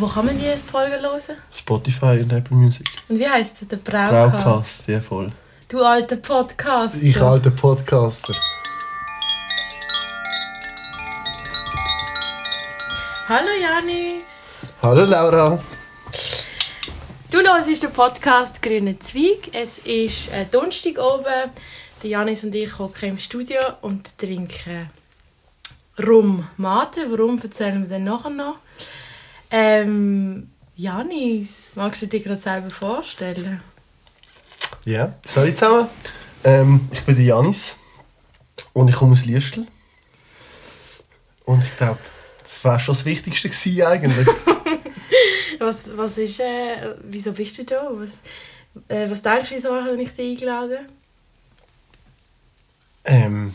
Und wo kann man die Folge hören? Spotify und Apple Music. Und wie heisst es? Der Braucast? Braucast, ja voll. Du alter Podcast. Ich alter Podcaster. Hallo Janis. Hallo Laura. Du hörst den Podcast «Grüne Zweig». Es ist äh, Donnerstag oben. Der Janis und ich hocken im Studio und trinken Rum Mate. Warum, erzählen wir dann nachher noch. Ähm, Janis, magst du dir gerade selber vorstellen? Ja, salut zusammen. Ähm, ich bin der Janis und ich komme aus Liestl. Und ich glaube, das war schon das Wichtigste gewesen eigentlich. was, was ist, äh, wieso bist du da? Was, äh, was denkst du, wieso habe ich dich eingeladen? ähm,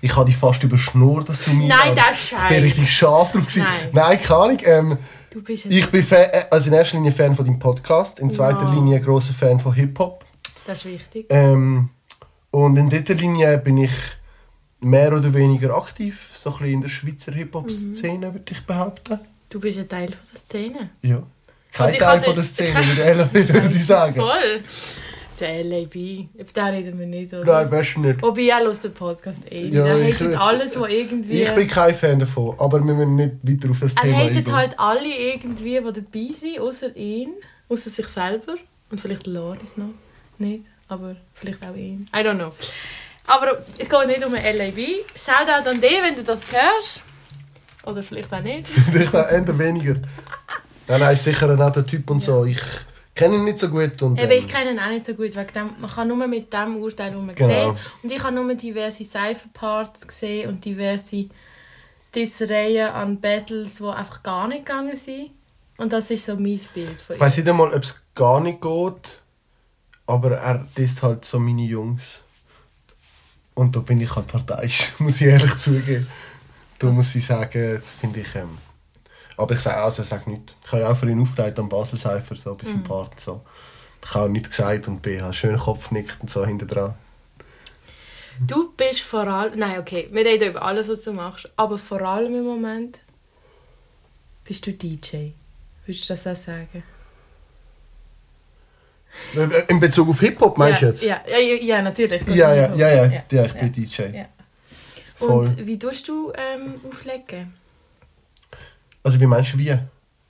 ich habe dich fast überschnurrt, dass du mich... Nein, das ist Ich bin scheiße. richtig scharf drauf gewesen. Nein. Nein, keine Ahnung. Ähm, Du bist ich bin Fan, äh, also in erster Linie Fan von deinem Podcast, in zweiter Ja. Linie großer Fan von Hip-Hop. Das ist wichtig. Ähm, und in dritter Linie bin ich mehr oder weniger aktiv, so ein bisschen in der Schweizer Hip-Hop-Szene, würde ich behaupten. Du bist ein Teil von der Szene. Ja. Kein ich Teil von der Szene, würde ich sagen. Voll. Der LAB. Über den reden wir nicht, oder? Nein, besser nicht. Wobei er hört den Podcast eh nicht. Ja, er ich- hatet alles, was irgendwie... Ich bin kein Fan davon, aber wir müssen nicht weiter auf das er Thema hatet eingehen. halt alle irgendwie, die dabei sind, außer ihn, außer sich selber. Und vielleicht Loris noch. Nicht, aber vielleicht auch ihn. I don't know. Aber es geht nicht um ein LAB. Shoutout an dich, wenn du das hörst. Oder vielleicht auch nicht. ich glaube, eher weniger. Nein, nein, ist sicher ein netter Typ und so. Ich kenne ihn nicht so gut. Und, Eben, ich kenne ihn auch nicht so gut, dem, man kann nur mit dem urteilen, was man Genau. sieht. Und ich habe nur diverse Cypher-Parts gesehen und diverse Dissereien an Battles, die einfach gar nicht gegangen sind. Und das ist so mein Bild von Ich ihm. weiß nicht einmal, ob es gar nicht geht, aber er ist halt so meine Jungs. Und da bin ich halt parteiisch, muss ich ehrlich zugeben. Da muss ich sagen, das finde ich. Ähm, aber ich sage also, sag nichts. Ich habe ja auch für ihn aufgelegt am Basel Cypher, so bis Mhm. im Part. So. Ich habe auch nichts gesagt und bin schön Kopf nickt und so hinter dran. Du bist vor allem... Nein, okay, wir reden über alles, was du machst. Aber vor allem im Moment bist du DJ. Würdest du das auch sagen? In Bezug auf Hip-Hop meinst ja, du jetzt? Ja, ja, ja, natürlich. ja, ja, ja, ja, Ja. ja, ich bin. DJ. Und wie tust du ähm, auflegen? Also wie meinst du wie?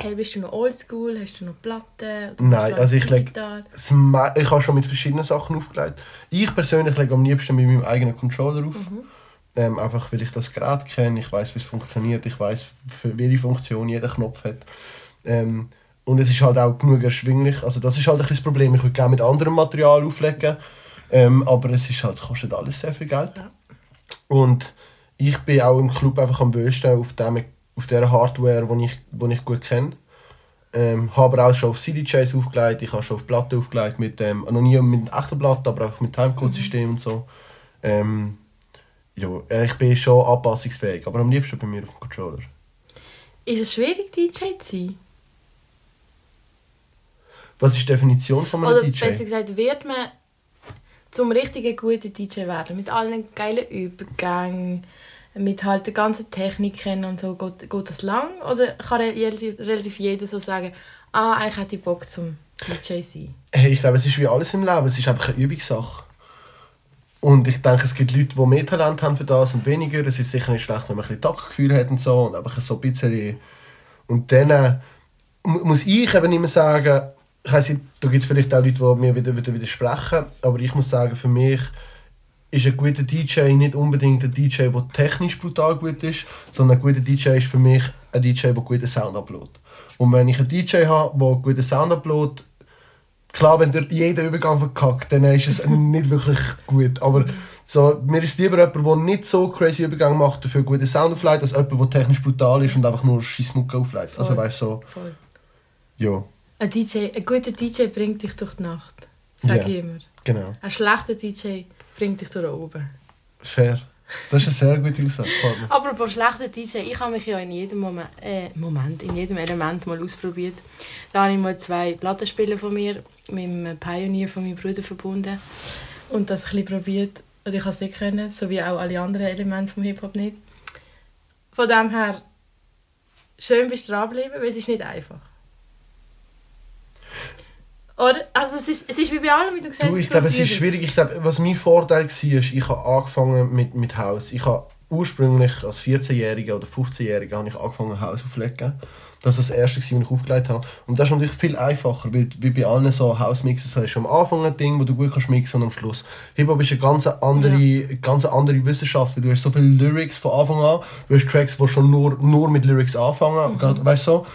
Hey, bist du noch oldschool? Hast du noch Platten? Nein, also ich leg- digital? Das me- Ich habe schon mit verschiedenen Sachen aufgelegt. Ich persönlich lege am liebsten mit meinem eigenen Controller auf. Ähm, einfach weil ich das Gerät kenne, ich weiß, wie es funktioniert, ich weiß, für welche Funktion jeder Knopf hat. Ähm, und es ist halt auch genug erschwinglich. Also das ist halt ein das Problem. Ich würde gerne mit anderem Material auflegen, ähm, aber es ist halt, kostet alles sehr viel Geld. Ja. Und ich bin auch im Club einfach am wösten auf, dem, auf der Hardware, die ich, ich gut kenne. Ähm, habe aber auch schon auf CD-Js aufgelegt, ich habe schon auf Platten aufgelegt, mit, ähm, noch nie mit echten Platten, aber einfach mit Timecode-System und so. Ähm, ja, äh, ich bin schon anpassungsfähig, aber am liebsten bei mir auf dem Controller. Ist es schwierig, DJ zu sein? Was ist die Definition von einem Oder DJ? besser gesagt, wird man zum richtigen guten DJ werden? Mit allen geilen Übergängen, mit halt der ganzen Techniken und so. Geht, geht das lang? Oder kann relativ, relativ jeder so sagen, ah, eigentlich hätte ich Bock zum DJ sein? Hey, ich glaube, es ist wie alles im Leben, es ist einfach eine Übungssache. Und ich denke, es gibt Leute, die mehr Talent haben für das und weniger. Es ist sicher nicht schlecht, wenn man ein bisschen Taktgefühl hat und so. Und einfach so ein bisschen... Und dann äh, mu- muss ich eben immer sagen, ich weiss da gibt es vielleicht auch Leute, die mir wieder, wieder widersprechen, aber ich muss sagen, für mich ist ein guter DJ nicht unbedingt ein DJ, der technisch brutal gut ist, sondern ein guter DJ ist für mich ein DJ, der guten Sound uploadet. Und wenn ich einen DJ habe, der guten Sound uploadet, klar, wenn der jeden Übergang verkackt, dann ist es nicht wirklich gut. Aber so, mir ist lieber jemand, der nicht so crazy Übergang macht, dafür guten Sound auflegt, als jemand, der technisch brutal ist und einfach nur Scheissmucke auflegt. Also Voll. weißt du, so, Voll. ja, Ein, DJ, ein guter DJ bringt dich durch die Nacht. Sag Ja. ich immer. genau. Ein schlechter DJ bringt dich durch oben. Fair. Das ist eine sehr gute Aussage. gefällt mir. Apropos schlechter DJ, ich habe mich ja in jedem Moment, äh, Moment, in jedem Element mal ausprobiert. Da habe ich mal zwei Plattenspieler von mir mit dem Pioneer von meinem Bruder verbunden und das ein bisschen probiert. Und ich habe es nicht können, so wie auch alle anderen Elemente vom Hip-Hop nicht. Von dem her, schön bist du dranbleiben, weil es ist nicht einfach. Oder? Also es ist, es ist wie bei allem, wie du gesagt hast. Du, ich glaube, es ist schwierig. Ich glaube, was mein Vorteil war, ist, ich habe angefangen mit, mit Haus. Ich habe ursprünglich als 14-Jähriger oder 15-Jähriger habe ich angefangen Haus aufzulegen. Das war das erste, was ich aufgelegt habe. Und das ist natürlich viel einfacher, weil wie bei allen so Hausmixes hast du am Anfang ein Ding, wo du gut kannst mixen und am Schluss. Hip-Hop ist eine ganz andere, ganz andere Wissenschaft, weil du hast so viele Lyrics von Anfang an. Du hast Tracks, die schon nur, nur mit Lyrics anfangen, gerade, weißt du so.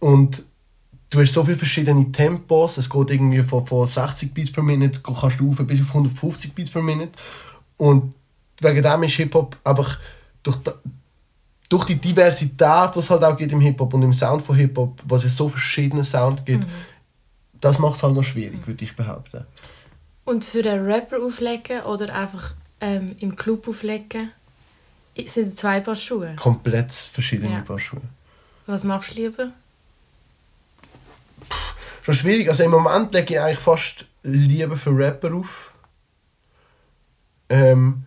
Und du hast so viele verschiedene Tempos. Es geht irgendwie von, von 60 Beats per Minute, kannst du rauf bis auf 150 Beats per Minute. Und wegen dem ist Hip-Hop einfach durch, da- durch die Diversität, die es halt auch gibt im Hip-Hop und im Sound von Hip-Hop, was es so verschiedene Sound gibt, das macht es halt noch schwierig, würde ich behaupten. Und für einen Rapper auflegen oder einfach ähm, im Club auflegen, sind es zwei Paar Schuhe. Komplett verschiedene Ja. Paar Schuhe. Was machst du lieber? Schon schwierig. Also im Moment lege ich eigentlich fast lieber für Rapper auf. Ähm,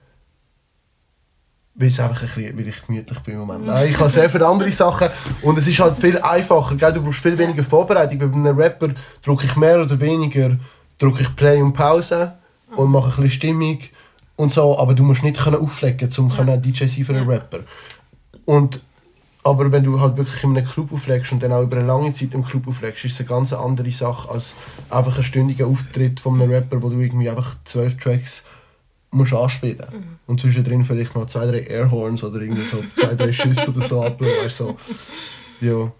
weil, es einfach ein bisschen, weil ich gemütlich bin im Moment. Nein, ich habe sehr viele andere Sachen und es ist halt viel einfacher. Gell? Du brauchst viel weniger Vorbereitung. Bei einem Rapper drücke ich mehr oder weniger drücke ich Play und Pause und mache ein bisschen Stimmung und so. Aber du musst nicht können auflegen, um ja. DJ sein für einen. Rapper. Und aber wenn du halt wirklich in einem Club auflegst und dann auch über eine lange Zeit im Club auflegst, ist es eine ganz andere Sache als einfach ein stündiger Auftritt von einem Rapper, wo du irgendwie einfach zwölf Tracks musst anspielen Mhm. und zwischendrin vielleicht noch zwei, drei Airhorns oder irgendwie so zwei, drei Schüsse oder so ablassen. weißt du, So. Ja.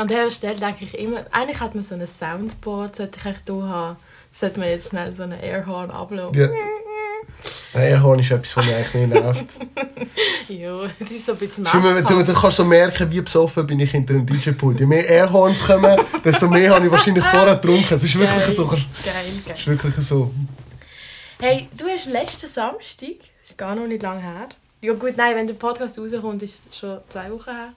An dieser Stelle denke ich immer, eigentlich hat man so ein Soundboard, sollte ich eigentlich hier haben. Sollte man jetzt schnell so einen Airhorn ablassen. ja. Ein Airhorn ist etwas, was mich eigentlich nicht nervt. Ja, es ist so ein bisschen Schau mal, du, du kannst so merken, wie besoffen bin ich hinter einem DJ-Pult. Je mehr Airhorns kommen, desto mehr habe ich wahrscheinlich vorher getrunken. Es ist wirklich Geil. so. Geil, Es geil. ist wirklich so. Hey, du hast letzten Samstag, das ist gar noch nicht lange her, ja gut, nein, wenn der Podcast rauskommt, ist es schon zwei Wochen her,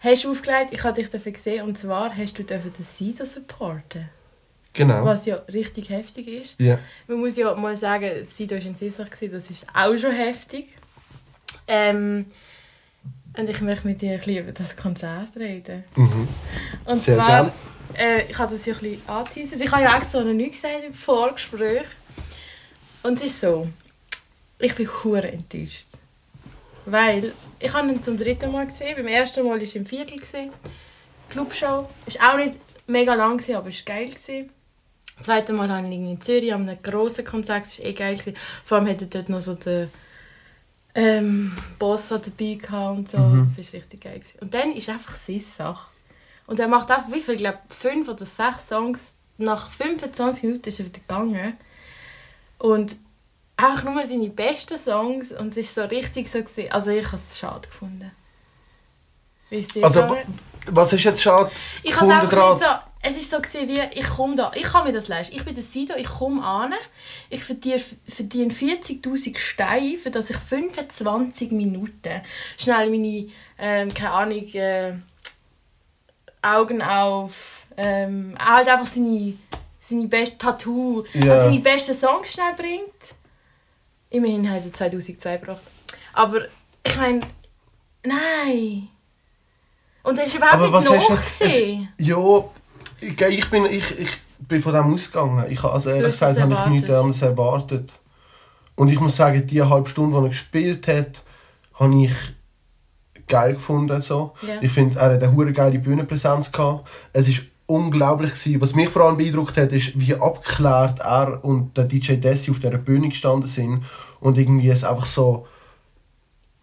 hast du aufgelegt, ich habe dich dafür gesehen, und zwar hast du den Sido supporten, Genau. was ja richtig heftig ist. Ja. Man muss ja mal sagen, Sido war in Sissach, das ist auch schon heftig. Ähm, und ich möchte mit dir ein bisschen über das Konzert reden. Mhm. Und Sehr zwar, äh, ich habe das ja ein bisschen angeteasert. Ich habe ja extra noch nichts gesagt im Vorgespräch. Und es ist so, ich bin hure enttäuscht. Weil, ich habe ihn zum dritten Mal gesehen. Beim ersten Mal war es im Viertel. Gewesen. Clubshow. Ist auch nicht mega lang, gewesen, aber es war geil. Gewesen. Das zweite Mal habe ich in Zürich an einem grossen Konzert. Das war eh geil. Gewesen. Vor allem hatte dort noch so den ähm, Boss dabei gehabt und so. Mhm. Das war richtig geil. Gewesen. Und dann ist einfach seine Sache. Und er macht einfach, wie viel, ich glaube fünf oder sechs Songs. Nach 25 Minuten ist er wieder gegangen. Und einfach nur seine besten Songs. Und es ist so richtig so gewesen. Also ich habe es schade gefunden. Also, was ist jetzt schade Ich habe es einfach nicht so... Es ist so gewesen, wie, ich komme da, ich kann mir das leisten. Ich bin der Sido, ich komme an, ich verdiene, verdiene 40'000 Steine, für dass ich 25 Minuten schnell meine, ähm, keine Ahnung, äh, Augen auf, ähm, halt einfach seine, seine besten Tattoo, Ja. also seine besten Songs schnell bringt. Immerhin hat er 2002 gebracht. Aber ich meine, nein. Und er ist überhaupt Aber nicht noch gesehen. Ja, ich, ich, bin, ich, ich bin von dem ausgegangen. Ich, also ehrlich gesagt habe ich nichts anderes erwartet. Und ich muss sagen, die halbe Stunde, die er gespielt hat, habe ich geil gefunden. So. Ja. Ich finde, er hat eine hure geile Bühnenpräsenz gehabt. Es ist unglaublich gewesen. Was mich vor allem beeindruckt hat, ist, wie abgeklärt er und der DJ Desi auf dieser Bühne gestanden sind und irgendwie es einfach so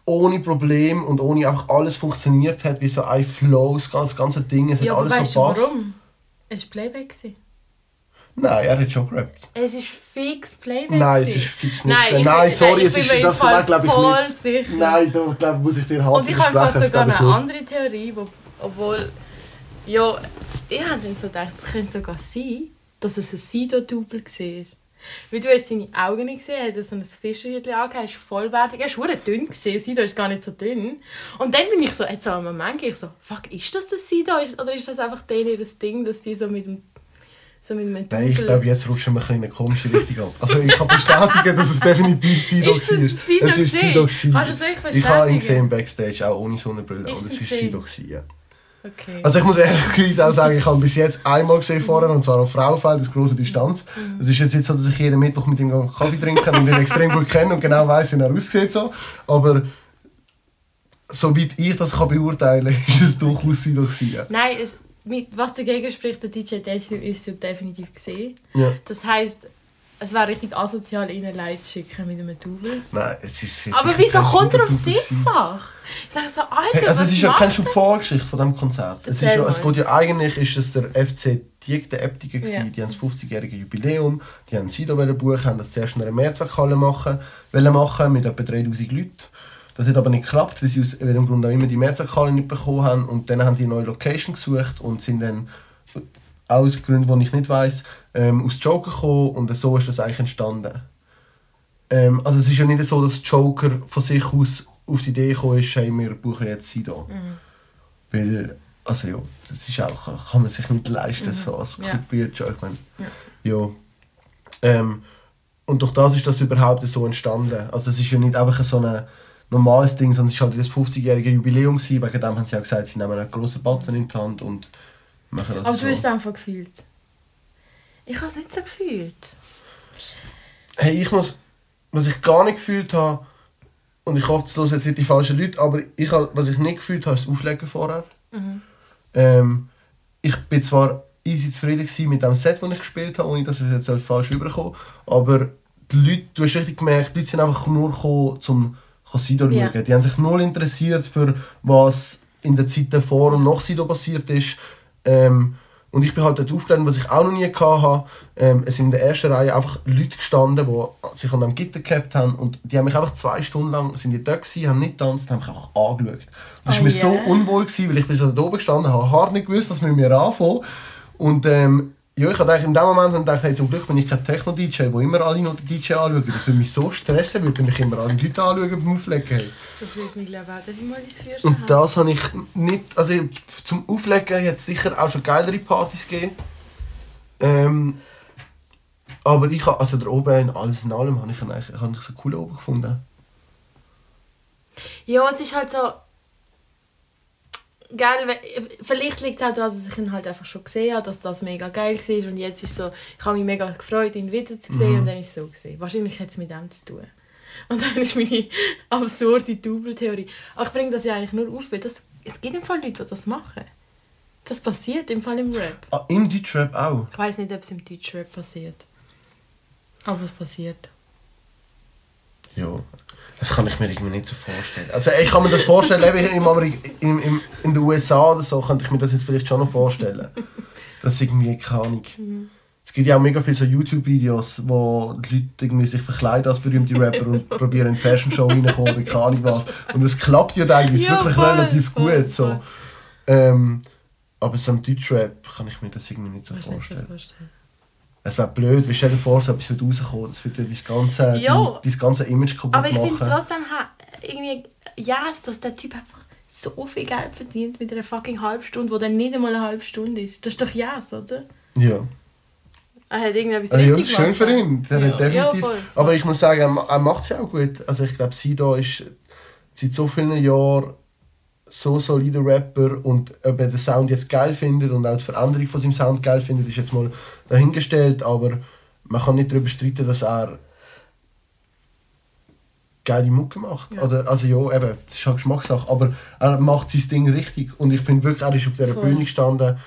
ohne Problem und ohne einfach alles funktioniert hat, wie so ein Flow, das ganze, ganze Ding, es Ja, hat alles so passt. warum? Es war Playback. gewesen. Nein, er hat schon gerappt. Es ist fix Playback. Nein, es ist fix nicht. Nein, ich, Nein, sorry, ich es ist das Fall glaube ich voll nicht. sicher. Nein, da glaub, muss ich dir halt Und ich habe sogar das eine andere Theorie, wo, obwohl, ja, ich habe dann so gedacht, es könnte sogar sein, dass es ein Sido-Double war. Weil du hast seine Augen nicht gesehen, er hat so ein Fischerhütchen angehört, er ist vollwertig, er war dünn, gewesen, Sido ist gar nicht so dünn. Und dann bin ich so, jetzt einen Moment, ich so, fuck, ist das das Sido oder ist das einfach denen ihr Ding, dass die so mit dem, so mit. Double... Nein, ich glaube, jetzt rutschen wir ein bisschen in eine komische Richtung ab. Also ich kann bestätigen, dass es definitiv Sido Ist das war. Sido Es ist gewesen? Sido. gewesen. Kannst du das wirklich Ich habe ihn gesehen Backstage, auch ohne Sonnenbrille. Ist und es es ist gewesen? Sido. Gewesen, ja. Okay. Also ich muss ehrlicherweise auch sagen, ich habe ihn bis jetzt einmal gesehen vorher, und zwar auf Fraufeld, aus grosser Distanz. Mhm. Es ist jetzt nicht so, dass ich jeden Mittwoch mit ihm Kaffee trinke und ihn extrem gut kenne und genau weiß, wie er aussieht. So. Aber soweit ich das kann beurteilen kann, ist es durchaus Sido gewesen. Nein, es, mit, was dagegen spricht, der DJ Desi ist definitiv gesehen. Ja. Das heisst, es wäre richtig asozial, ihnen Leid zu schicken mit einem Double. Nein, es ist, es Aber wieso kommt er auf Sido-Double diese gewesen. Sache? Ich denke so, Alter, Hey, also es ist ja keine Vorgeschichte von diesem Konzert. Es, ist ja, es geht ja eigentlich ist es der FC Dieg der Äptiker Ja. Die haben das 50-jährige Jubiläum, die haben Sido buchen, haben das zuerst in einer Mehrzweckhalle machen, wollen machen mit etwa 3000 Leuten. Das hat aber nicht geklappt, weil sie aus welchem Grund auch immer die Mehrzweckhalle nicht bekommen haben und dann haben die eine neue Location gesucht und sind dann aus Gründen, die ich nicht weiß, ähm, aus Joker gekommen und so ist das eigentlich entstanden. Ähm, also es ist ja nicht so, dass Joker von sich aus auf die Idee gekommen ist, hey, wir buchen jetzt Sido. Weil, also ja, das ist auch, kann man sich nicht leisten, so als Mhm. Ja. Ich meine, ja. Ähm, und durch das ist das überhaupt so entstanden. Also es ist ja nicht einfach so ein normales Ding, sondern es war halt das 50-jährige Jubiläum. Gewesen. Wegen dem haben sie auch gesagt, sie nehmen einen grossen Batzen in die Hand und machen das Aber so. du hast es einfach gefühlt. Ich habe es nicht so gefühlt. Hey, ich muss, was ich gar nicht gefühlt habe, und ich hoffe, das hören jetzt nicht die falschen Leute, aber ich, habe- was ich nicht gefühlt habe, ist das Auflegen vorher. Ähm, ich bin zwar easy zufrieden gewesen mit dem Set, das ich gespielt habe, ohne dass es jetzt falsch rüberkommt, aber die Leute, du hast richtig gemerkt, die Leute sind einfach nur gekommen, um Sido zu schauen. Die haben sich null interessiert für was in der Zeit davor und nach Sido passiert ist. Ähm, und ich bin halt dort aufgelegt, was ich auch noch nie hatte. Ähm, es sind in der ersten Reihe einfach Leute gestanden, die sich an dem Gitter gehabt haben und die haben mich einfach zwei Stunden lang sind die dort gewesen, haben nicht getanzt, haben mich einfach angeschaut. Das war Oh mir yeah. so unwohl, gewesen, weil ich bin so da oben gestanden habe, hart nicht gewusst, was mit mir anfangen. Und ähm, ja, ich habe in dem Moment gedacht, hey, zum Glück bin ich kein Techno-DJ, wo immer alle noch den DJ anschauen. Das würde mich so stressen, würde mich immer alle Leute anschauen beim Auflegen. Das wird mich glaube ich auch mal ins Feuer Und das habe ich nicht. Also zum Auflegen hat es sicher auch schon geilere Partys gegeben. Ähm, aber ich habe, also da oben in alles in allem, habe ich eigentlich habe ich so cool oben gefunden. Ja, es ist halt so... Geil, vielleicht liegt es auch daran, dass ich ihn halt einfach schon gesehen habe, dass das mega geil war und jetzt ist so, ich habe mich mega gefreut, ihn wieder zu sehen und dann ist es so gesehen. Wahrscheinlich hat es mit dem zu tun. Und dann ist meine absurde Double-Theorie. Aber ich bringe das ja eigentlich nur auf, weil das, es gibt im Fall Leute, die das machen. Das passiert im Fall im Rap. Ah, Im Deutschrap auch. Ich weiß nicht, ob es im Deutschrap passiert. Aber es passiert. Ja. Das kann ich mir irgendwie nicht so vorstellen. Also ich kann mir das vorstellen, eben im Amerik im, im, in den USA oder so, könnte ich mir das jetzt vielleicht schon noch vorstellen. Das ist irgendwie keine Ahnung. Es gibt ja auch mega viele so YouTube-Videos, wo die Leute irgendwie sich verkleiden als berühmte Rapper und probieren in Fashion-Show reinkommen oder keine Ahnung was. Und es klappt ja teilweise Ja, wirklich voll, relativ voll, gut. So. Ähm, aber so im Deutschrap kann ich mir das irgendwie nicht so du nicht so vorstellen. Es wäre blöd, wie stell dir vor, so etwas wird rauskommen. Das würde ja dein ganze, Ja. dein, dein ganze Image kaputt Aber ich finde es machen. trotzdem irgendwie yes, dass der Typ einfach so viel Geld verdient mit einer fucking halben Stunde, wo dann nicht einmal eine halbe Stunde ist. Das ist doch yes, oder? Ja. Er hat irgendetwas Also, ja, richtig das ist schön für ihn. Der Ja. hat definitiv. Ja, voll, voll. Aber ich muss sagen, er ma- macht es ja auch gut. Also ich glaube, Sido ist seit so vielen Jahren so solider Rapper und ob er den Sound jetzt geil findet und auch die Veränderung von seinem Sound geil findet, ist jetzt mal dahingestellt. Aber man kann nicht darüber streiten, dass er geile Mucke macht. Ja. Oder, also ja, eben, das ist halt Geschmackssache. Aber er macht sein Ding richtig. Und ich finde wirklich, er ist auf dieser Voll. Bühne gestanden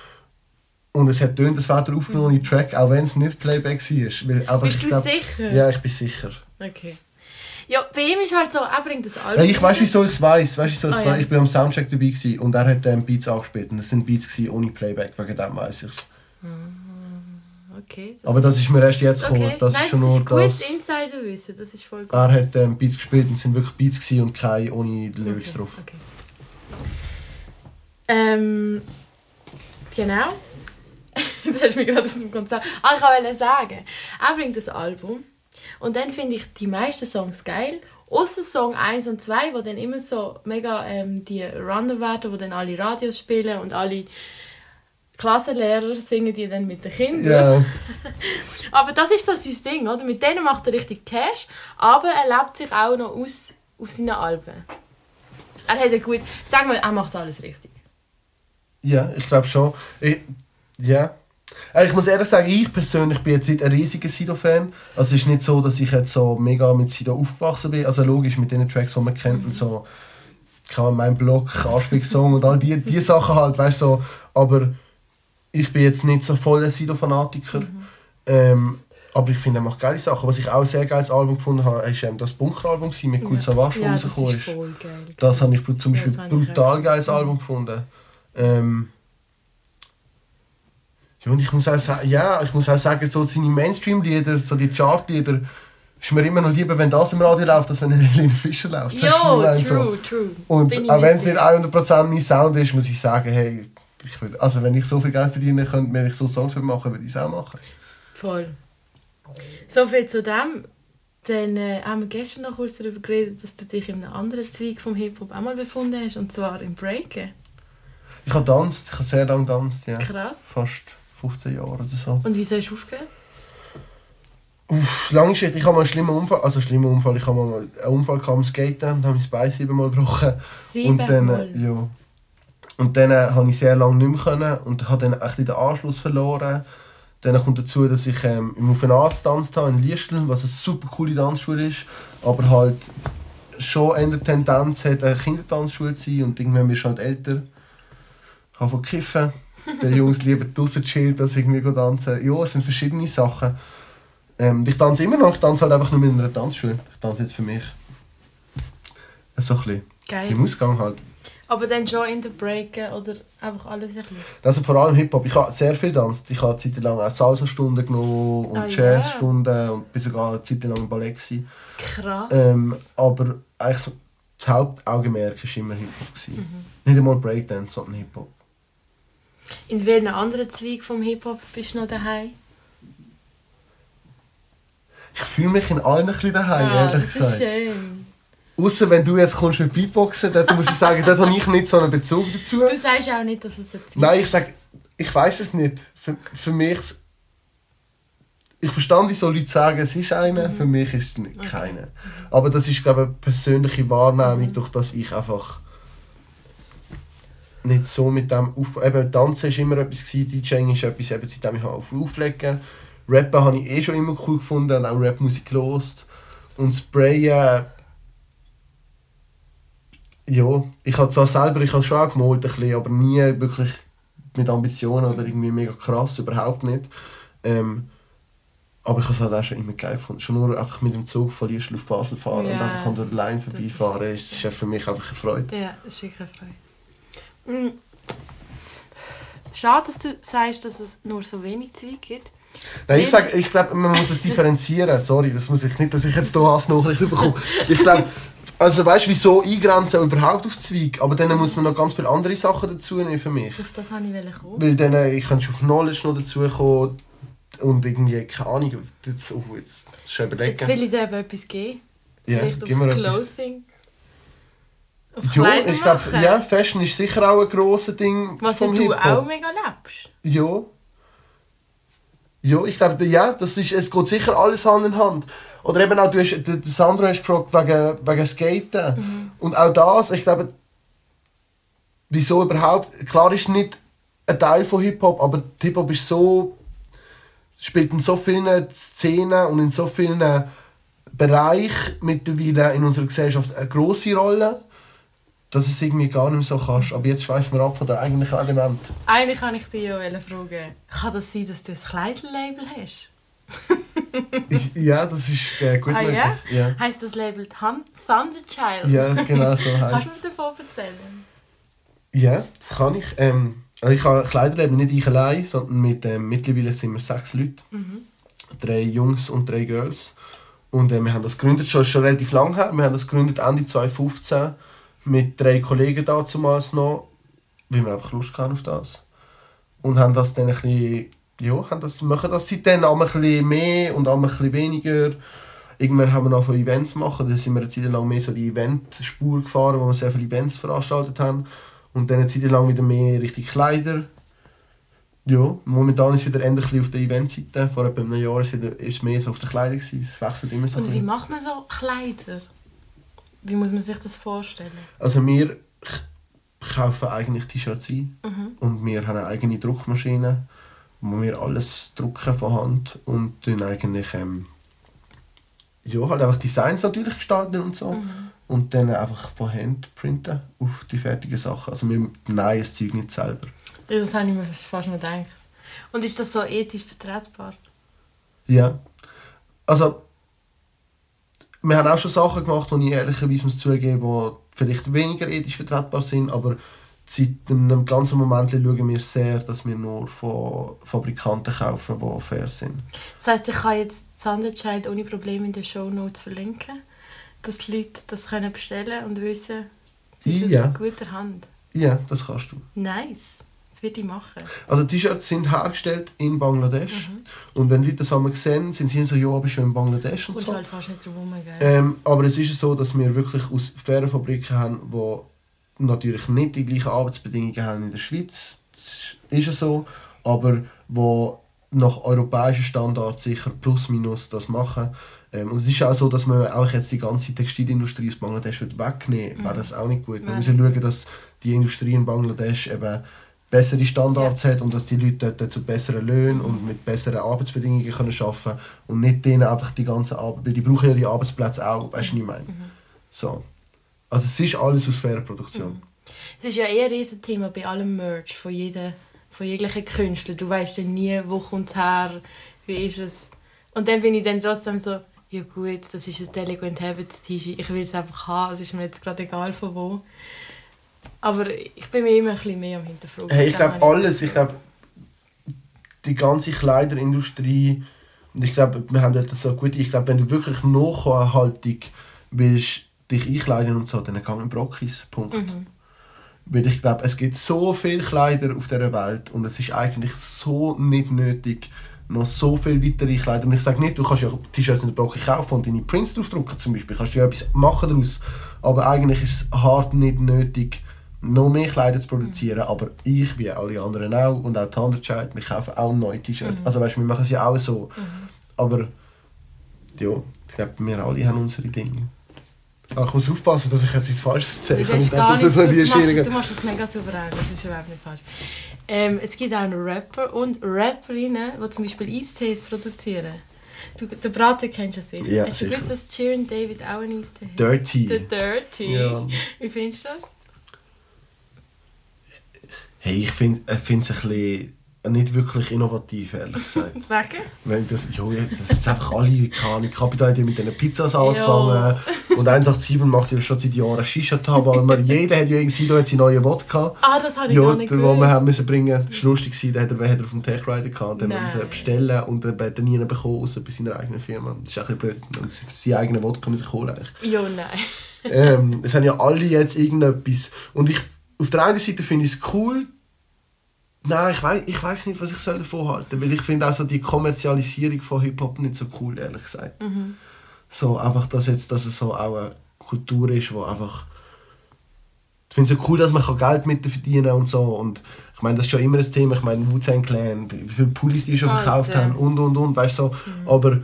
und es hat tönt, das wäre der aufgenommene Track, auch wenn es nicht Playback war. Weil einfach, Bist ich du glaub- sicher? Ja, ich bin sicher. Okay. Ja, bei ihm ist halt so, er bringt das Album. Hey, ich weiß, wieso ich es weiß. Weißt, Ah, ja. Ich bin am Soundcheck dabei gewesen und er hat ähm, Beats angespielt. Und das sind Beats gewesen, ohne Playback, wegen dem weiß ich es. Okay. Aber das ist mir erst jetzt gekommen. okay. Das Nein, ist schon das nur ist das. Insiderwissen, das ist voll gut. Er hat ähm, Beats gespielt und es sind wirklich Beats gewesen und keine ohne Lyrics okay. drauf. Okay. Ähm, genau. das hast du mich gerade aus dem Konzert. Ah, ich wollte sagen, er bringt das Album und dann finde ich die meisten Songs geil. Außer Song 1 und 2, wo dann immer so mega ähm, die Runner werden, wo dann alle Radios spielen und alle Klassenlehrer singen die dann mit den Kindern. Ja, Aber das ist so sein Ding, oder? Mit denen macht er richtig Cash, aber er lebt sich auch noch aus auf seinen Alben. Er hat eine gut, sag mal, er macht alles richtig. Ja, ich glaube schon. Ich, ja. Äh, Ich muss ehrlich sagen, ich persönlich bin jetzt nicht ein riesiger Sido-Fan. Also es ist nicht so, dass ich jetzt so mega mit Sido aufgewachsen bin. Also logisch mit den Tracks, die man kennt und so. Kann mein Blog, Arschweg-Song und all die, die Sachen halt, weißt du. So. Aber ich bin jetzt nicht so voll Sido-Fanatiker. Ähm, aber ich finde, er macht geile Sachen. Was ich auch ein sehr geiles Album gefunden habe, ist ähm, das Bunker-Album mit Cool Savage, ja, das das rausgekommen ist voll geil. Das habe ich zum Ja, Beispiel ich brutal geiles Album gefunden. Ähm, ja, und ich muss auch sagen, ja, ich muss auch sagen, so seine Mainstream-Lieder, so die Chart-Lieder, ist mir immer noch lieber, wenn das im Radio läuft, als wenn Helene Fischer läuft. Jo, ich meine? true, true. Und Bin auch wenn es nicht dir. 100% mein Sound ist, muss ich sagen, hey, ich würd, also wenn ich so viel Geld verdienen könnte, wenn ich so Songs würde machen, würde ich es auch machen. Voll. So viel zu dem. Dann äh, haben wir gestern noch kurz darüber geredet, dass du dich in einem anderen Zweig vom Hip-Hop auch mal befunden hast, und zwar im Breaken. Ich habe tanzt, ich habe sehr lange tanzt, ja. Krass. Fast 15 Jahre oder so. Und wieso hast du aufgehört? Uff, lange Geschichte. Ich habe mal einen schlimmen Unfall, also schlimmen Unfall, ich habe mal einen Unfall gehabt am Skaten und habe mein Bein siebenmal gebrochen. Sieben Und dann, äh, ja. Und dann äh, habe ich sehr lange nicht mehr können und habe dann ein bisschen den Anschluss verloren. Dann kommt dazu, dass ich ähm, im Auf Arzt getanzt habe in Liesteln, was eine super coole Tanzschule ist, aber halt schon in der Tendenz hat, eine Kindertanzschule zu sein und irgendwann bist du halt älter. Ich habe von Die Jungs lieber draußen chillen, als irgendwie tanzen. Ja, es sind verschiedene Sachen. Ähm, ich tanze immer noch, ich tanze halt einfach nur mit einer Tanzschule. Ich tanze jetzt für mich. So ein bisschen. Geil. Im Ausgang halt. Aber dann schon in der Breaken oder einfach alles ein bisschen? Also vor allem Hip-Hop. Ich habe sehr viel getanzt. Ich habe eine Zeit lang auch Salsa-Stunden genommen und Ah, ja. Jazz-Stunden und bin sogar eine Zeit lang im Ballett. Gewesen. Krass. Ähm, aber eigentlich so, das Hauptaugenmerk war immer Hip-Hop. Mhm. Nicht einmal Breakdance, sondern Hip-Hop. In welchem anderen Zweig vom Hip-Hop bist du noch daheim? Ich fühle mich in allen ein bisschen daheim, Ah, ehrlich das ist gesagt. schön. Außer wenn du jetzt kommst mit Beatboxen, dort muss ich sagen, dort habe ich nicht so einen Bezug dazu. Du sagst auch nicht, dass es ein Zweig Nein, ich sage, ich weiß es nicht. Für, für mich, ich verstand, wie so Leute sagen, es ist einer, für mich ist es nicht Mhm. Okay. keiner. Aber das ist, glaube ich, eine persönliche Wahrnehmung, Mhm. durch das ich einfach nicht so mit dem auf eben Tanzen war immer etwas gewesen, DJing ist etwas, eben seitdem ich auf auflegen. Rappen habe ich eh schon immer cool gefunden und auch Rapmusik gelost und Sprayen ja, ich habe zwar selber, ich habe schon auch gemalt, ein bisschen, aber nie wirklich mit Ambitionen oder irgendwie mega krass, überhaupt nicht. Ähm, aber ich habe es halt auch schon immer geil gefunden. Schon nur einfach mit dem Zug von Liestl auf Basel fahren und Ja, einfach an der Line ist vorbeifahren, ist, ist ja für mich einfach eine Freude. Ja, das ist wirklich eine Freude. Mm. Schade, dass du sagst, dass es nur so wenig Zweig gibt. Nein, ich sage, ich glaube, man muss es differenzieren. Sorry, das muss ich nicht, dass ich jetzt hier Hassnachrichten bekomme. Ich glaube, also weißt du, wieso eingrenzen überhaupt auf Zweig? Aber dann muss man noch ganz viele andere Sachen dazu nehmen für mich. Auf das wollte ich kommen. Weil dann, äh, ich kann schon auf Knowledge noch dazu kommen und irgendwie, keine Ahnung, das, oh, jetzt, das ist schon Jetzt überlegen. will ich dir eben etwas geben. Ja, Vielleicht auf mir etwas. Clothing. Auf Ja, ich glaube, ja, Fashion ist sicher auch ein grosses Ding Was vom du auch mega lebst. Ja. Ja, ich glaube, ja, das ist, es geht sicher alles Hand in Hand. Oder eben auch, du hast, Sandro hast gefragt wegen, wegen Skaten. Und auch das, ich glaube, wieso überhaupt, klar ist nicht ein Teil von Hip-Hop, aber Hip-Hop ist so, spielt in so vielen Szenen und in so vielen Bereichen mittlerweile in unserer Gesellschaft eine grosse Rolle, dass es irgendwie gar nicht mehr so kannst. Aber jetzt schweifen wir ab von den eigentlichen Elementen. Eigentlich kann ich dich ja fragen, kann das sein, dass du ein Kleiderlabel hast? Ich, ja, das ist äh, gut ah möglich. ja? Ja. Heißt das Label Thun- Thunderchild? ja, genau so Kannst heißt du es. mir davon erzählen? Ja, kann ich. Ähm, also ich habe Kleiderleben nicht ich allein, sondern mit, ähm, mittlerweile sind wir sechs Leute. Drei Jungs und drei Girls. Und äh, wir haben das gegründet, schon, schon relativ lange her. Wir haben das gegründet Ende 2015 mit drei Kollegen damals noch, weil wir einfach Lust hatten auf das. Und haben das dann ein bisschen, ja, haben das, machen das seitdem auch ein bisschen mehr und auch ein bisschen weniger. Irgendwann haben wir noch von Events machen, da sind wir eine Zeit lang mehr so die Eventspur gefahren, wo wir sehr viele Events veranstaltet haben. Und dann eine Zeit lang wieder mehr Richtung Kleider. Ja, momentan ist wieder endlich auf der Eventseite. Vor etwa einem Jahr ist es mehr so auf der Kleider. Gewesen. Es wechselt immer so. Und wie macht man so Kleider? Wie muss man sich das vorstellen? Also wir kaufen eigentlich T-Shirts ein und wir haben eine eigene Druckmaschine, wo wir alles drucken von Hand und dann eigentlich ähm, ja, halt einfach Designs natürlich gestalten und so und dann einfach von Hand printen auf die fertigen Sachen. Also wir nähen das Zeug nicht selber. Das habe ich mir fast nicht gedacht. Und ist das so ethisch vertretbar? Ja. Also, wir haben auch schon Sachen gemacht, die ich ehrlicherweise muss zugeben, die vielleicht weniger ethisch vertretbar sind, aber seit einem ganzen Moment schauen wir sehr, dass wir nur von Fabrikanten kaufen, die fair sind. Das heisst, ich kann jetzt Thunderchild ohne Probleme in den Shownotes verlinken, dass die Leute das können bestellen und wissen, es ist Ja. aus guter Hand. Ja, das kannst du. Nice. Das würde ich machen. Also T-Shirts sind hergestellt in Bangladesch und wenn Leute das einmal sehen, sind sie so, ja, aber schon in Bangladesch und Kommst so. du halt fast nicht drum gell? Ähm, aber es ist so, dass wir wirklich aus fairen Fabriken haben, die natürlich nicht die gleichen Arbeitsbedingungen haben in der Schweiz. Das ist ja so. Aber die nach europäischen Standards sicher plus minus das machen. Ähm, und es ist auch so, dass man auch jetzt die ganze Textilindustrie aus Bangladesch wegnehmen will. Wäre das auch nicht gut. Wir Wäre müssen schauen, dass die Industrie in Bangladesch eben bessere Standards hat und dass die Leute dort zu besseren Löhnen und mit besseren Arbeitsbedingungen können arbeiten können und nicht denen einfach die ganze Arbeit, weil die brauchen ja die Arbeitsplätze auch, weißt du, was ich meine? So. Also es ist alles aus fairer Produktion. Es ist ja eher ein Riesenthema bei allem Merch von, jedem, von jeglichen Künstlern. Du weißt dann nie, wo kommt es her, wie ist es. Und dann bin ich dann trotzdem so, ja gut, das ist ein Delinquent Habits T-Shirt, ich will es einfach haben, es ist mir jetzt gerade egal von wo. Aber ich bin mir immer ein bisschen mehr am Hinterfragen. Hey, ich glaube alles, ich glaube die ganze Kleiderindustrie und ich glaube, wir haben dort so gut, ich glaube, wenn du wirklich nachhaltig willst dich einkleiden und so, dann geh in Brockis, Punkt. Weil ich glaube, es gibt so viele Kleider auf dieser Welt und es ist eigentlich so nicht nötig, noch so viel weitere Kleider. Und ich sage nicht, du kannst ja T-Shirts in der Brocke kaufen und deine Prints draufdrucken zum Beispiel. Kannst du ja etwas machen daraus. Aber eigentlich ist es hart nicht nötig, noch mehr Kleider zu produzieren. Aber ich, wie alle anderen auch, und auch die Thunderchild, wir kaufen auch neue T-Shirts. Also weißt, du, wir machen es ja auch so. Aber ja, ich glaube, wir alle haben unsere Dinge. Aber ich muss aufpassen, dass ich jetzt nicht falsch erzähle. Du, nicht, du, es so du, machst, du machst das mega souverän, das ist überhaupt nicht falsch. Ähm, es gibt auch einen Rapper und Rapperinnen, die zum Beispiel Eistees produzieren. Du, den Braten kennst du sicher. Ja, Hast du sicher. gewusst, dass Sharon David auch einen Eistee hat? Dirty. Der Dirty. Ja. Wie findest du das? Hey, ich finde es ein bisschen nicht wirklich innovativ, ehrlich gesagt. Wegen? Wenn das, jo, ja, das ist einfach alle, keine Kapital ja mit diesen Pizzas angefangen. Und 187 macht ja schon seit Jahren Shisha-Tab. Jeder hat ja irgendwie da jetzt seine neue Wodka. Ah, das habe ich Ja, gar nicht den wir haben gewusst. müssen bringen Das war lustig, den hat er, hat er auf dem Tech Rider gehabt. Den müssen bestellen und dann hat er nie bekommen, außer bei seiner eigenen Firma. Das ist ein bisschen blöd. Und seine eigene Wodka müssen holen eigentlich. Ja, nein. ähm, es haben ja alle jetzt irgendetwas. Und ich, auf der einen Seite finde ich es cool. Nein, ich weiß ich weiss nicht, was ich soll davon halten Weil ich finde auch so die Kommerzialisierung von Hip-Hop nicht so cool, ehrlich gesagt. So, einfach, dass, jetzt, dass es so auch eine Kultur ist, wo einfach... Ich finde es ja cool, dass man Geld mit verdienen kann und so. Und ich meine, das ist schon immer ein Thema. Ich meine, Wu-Tang Clan, wie viele Pullis die schon verkauft Alter. haben und, und, und, weißt du, so. Aber...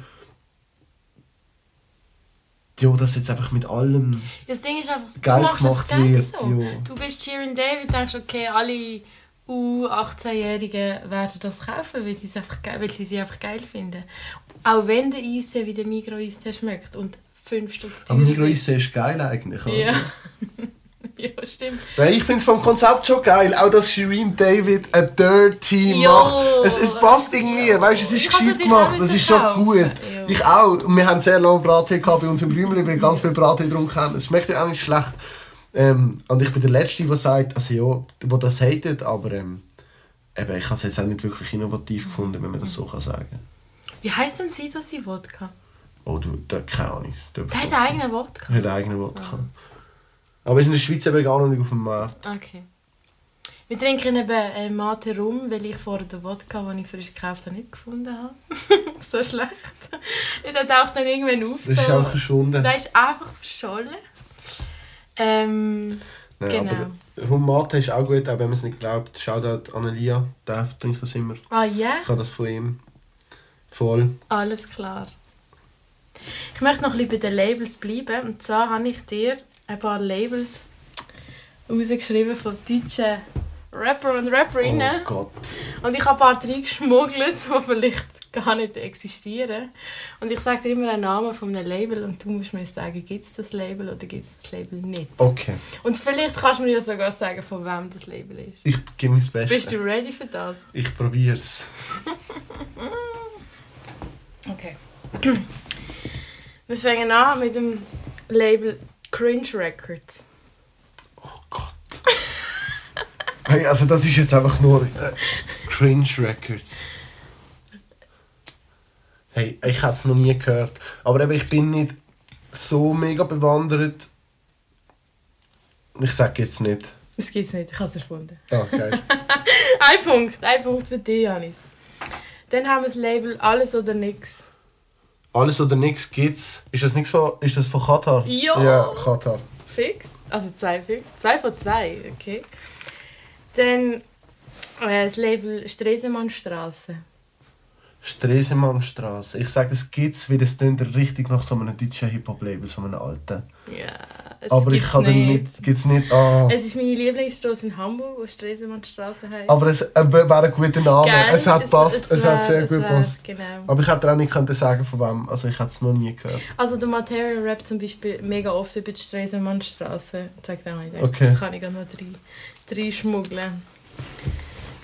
Ja, das jetzt einfach mit allem... Das Ding ist einfach, so, du Geld machst es gemacht gerne wird, so. ja. Du bist Sharon David, denkst, okay, alle U18-Jährigen werden das kaufen, weil sie es einfach, weil sie sie einfach geil finden. Auch wenn der Eistee wie der Migros Eistee schmeckt und 5 Stück Aber Migros Eistee ist geil eigentlich. oder? Ja. ja, stimmt. Weil ich finde es vom Konzept schon geil, auch dass Shireen David ein Dirty Jo. macht. Es, es passt irgendwie, Jo. weißt du, es ist gescheit gemacht, das ist schon gut. Jo. Ich auch. Und wir haben sehr lange Brattee gehabt bei uns im Blümeli, weil wir ganz viel Brattee drum kennen. Es schmeckt ja auch nicht schlecht. Ähm, und ich bin der Letzte, der sagt, also ja, der das hatet, aber ähm, eben, ich habe es jetzt auch nicht wirklich innovativ gefunden, wenn man das so kann sagen Wie heisst denn sie, dass sie Wodka? Oh, du, der, keine Ahnung. Der, hat einen eigenen Wodka. Er hat eigene Wodka. Aber ist in der Schweiz eben gar noch nicht auf dem Markt. Okay. Wir trinken eben äh, Mate rum, weil ich vorher den Wodka, den ich frisch gekauft habe, nicht gefunden habe. so schlecht. Der taucht dann irgendwann auf. Das ist so. auch verschwunden. Der ist einfach verschollen. Ähm, Nein, genau. Aber Rummate ist auch gut, auch wenn man es nicht glaubt. Shoutout an Elia, der trinkt das immer. ah ja, Ich habe das von ihm. Voll. alles klar. Ich möchte noch ein bisschen bei den Labels bleiben. Und zwar habe ich dir ein paar Labels rausgeschrieben von deutschen Rapper und Rapperinnen. Oh Gott. Und ich habe ein paar reingeschmuggelt, die vielleicht gar nicht existieren. Und ich sage dir immer einen Namen von einem Label und du musst mir sagen, gibt es das Label oder gibt es das Label nicht. Okay. Und vielleicht kannst du mir ja sogar sagen, von wem das Label ist. Ich gebe mein Bestes. Bist du ready für das? Ich probier's. Okay. Wir fangen an mit dem Label Cringe Records. Oh Gott. Hey, also das ist jetzt einfach nur äh, Cringe Records. Hey, ich hätte es noch nie gehört. Aber eben, ich bin nicht so mega bewandert. Ich sage jetzt nicht. Das gibt es nicht, ich habe es erfunden. Ah, geil. Ein Punkt, ein Punkt für dich, Janis. Dann haben wir das Label Alles oder Nix. Alles oder nichts gibt's. Ist das nichts von, ist das von Katar? Ja. Ja, Katar. Fix? Also zwei fix? Zwei von zwei, okay. Dann äh, das Label Stresemannstraße. Stresemannstraße. Ich sage, es gibt's, weil es klingt richtig nach so einem deutschen Hip-Hop-Label, so einem alten. Ja, es Aber ich kann den nicht, gibt's nicht. Ah. Es ist meine Lieblingsstraße in Hamburg, wo Stresemannstraße heißt. Aber es äh, wäre ein guter Name. Gell? Es hat passt, es, wär- hat sehr es gut gepasst. Genau. Aber ich hätte auch nicht können sagen von wem. Also ich hätte es noch nie gehört. Also der Material Rap zum Beispiel mega oft über die Stresemannstraße. Sag ich denke, Okay. Das kann ich gerade noch rein, rein schmuggeln.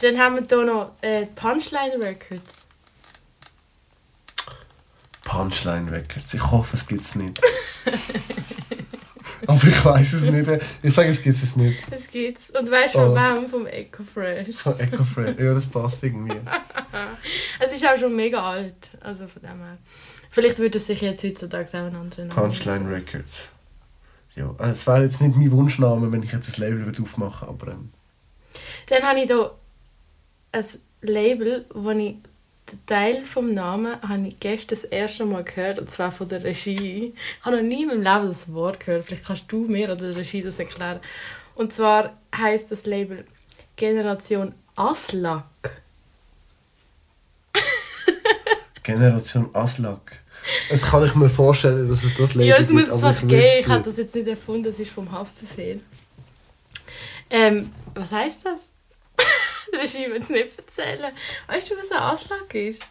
Dann haben wir hier noch äh, Punchline Records. Punchline Records. Ich hoffe, es gibt es nicht. Aber ich weiß es nicht. Ich sage, es gibt es nicht. Das gibt's. Und weißt du von Oh. wem? Vom Eco Fresh. Von Echo Friend. Ja, das passt irgendwie. Es ist auch schon mega alt. Also von dem her. Vielleicht würde es sich jetzt heutzutage auch einen anderen Namen Punchline so. Records. Ja, also es wäre jetzt nicht mein Wunschname, wenn ich jetzt ein Label würde, aber ähm, Dann habe ich hier ein Label, wo ich den Teil vom Namen habe ich gestern das erste Mal gehört, und zwar von der Regie. Ich habe noch nie in meinem Leben das Wort gehört. Vielleicht kannst du mir oder der Regie das erklären. Und zwar heißt das Label Generation Aslak. Generation Aslak. Das kann ich mir vorstellen, dass es das Label Ja, es muss es aber was ich geben. Ich habe das jetzt nicht erfunden, das ist vom Haftbefehl. Ähm, was heißt das? Die Regie will es nicht erzählen. Weißt du, was ein Aslak ist?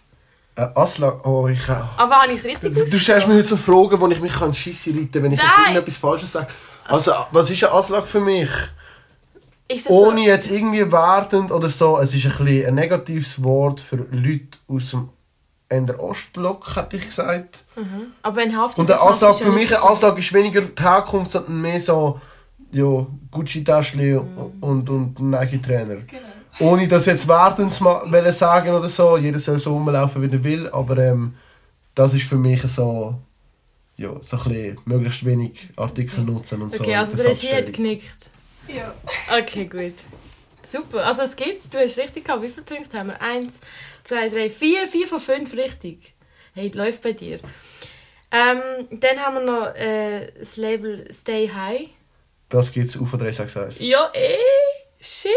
Äh, Aslak, oh, ich... Äh, Aber habe ich es richtig Du stellst mir nicht so Fragen, wo ich mich kann Scheisse reiten kann, wenn ich jetzt Nein. irgendetwas Falsches sage. Also, was ist ein Aslak für mich? Ist das Ohne so? jetzt irgendwie wertend oder so, es ist ein, bisschen ein negatives Wort für Leute aus dem eher Ostblock, hätte ich gesagt. Aber wenn Haft Und der Aslak, für mich, ein Aslak ist weniger die Herkunft, sondern mehr so ja, Gucci-Täschchen und, und Nike-Trainer. Ohne das jetzt wertend zu sagen oder so, jeder soll so rumlaufen, wie er will, aber ähm, das ist für mich so, ja, so ein bisschen möglichst wenig Artikel nutzen und so. Okay, also der Regie hat genickt. Ja. Okay, gut. Super. Also es geht's. Du hast richtig gehabt. Wie viele Punkte haben wir? Eins, zwei, drei, vier. Vier von fünf richtig. Hey, läuft bei dir. Ähm, dann haben wir noch äh, das Label Stay High. Das gibt es auf der 361. Ja, eh. Shit.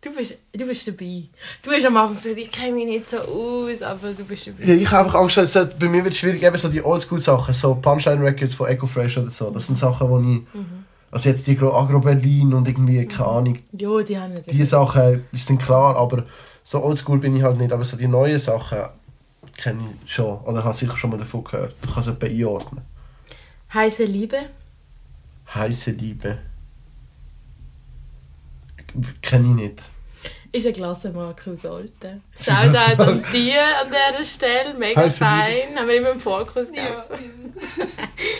Du bist, du bist dabei. Du hast am Anfang gesagt, ich kenne mich nicht so aus, aber du bist dabei. Ja, ich habe einfach Angst, dass bei mir wird es schwierig, eben so die Oldschool-Sachen, so Punchline Records von Echo Fresh oder so. Das sind Sachen, wo ich. Also jetzt die Agro Berlin und irgendwie, keine Ahnung, Ja, die haben natürlich. die Sachen die sind klar, aber so oldschool bin ich halt nicht. Aber so die neuen Sachen kenne ich schon. Oder habe sicher schon mal davon gehört. Ich kann es etwa einordnen. Heiße Liebe. Heiße Liebe. Kenne ich nicht. Ist eine Klassenmarke aus Alten. Ist eine Shoutout an die an dieser Stelle. Mega sie fein. Haben wir immer im Fokus gegessen.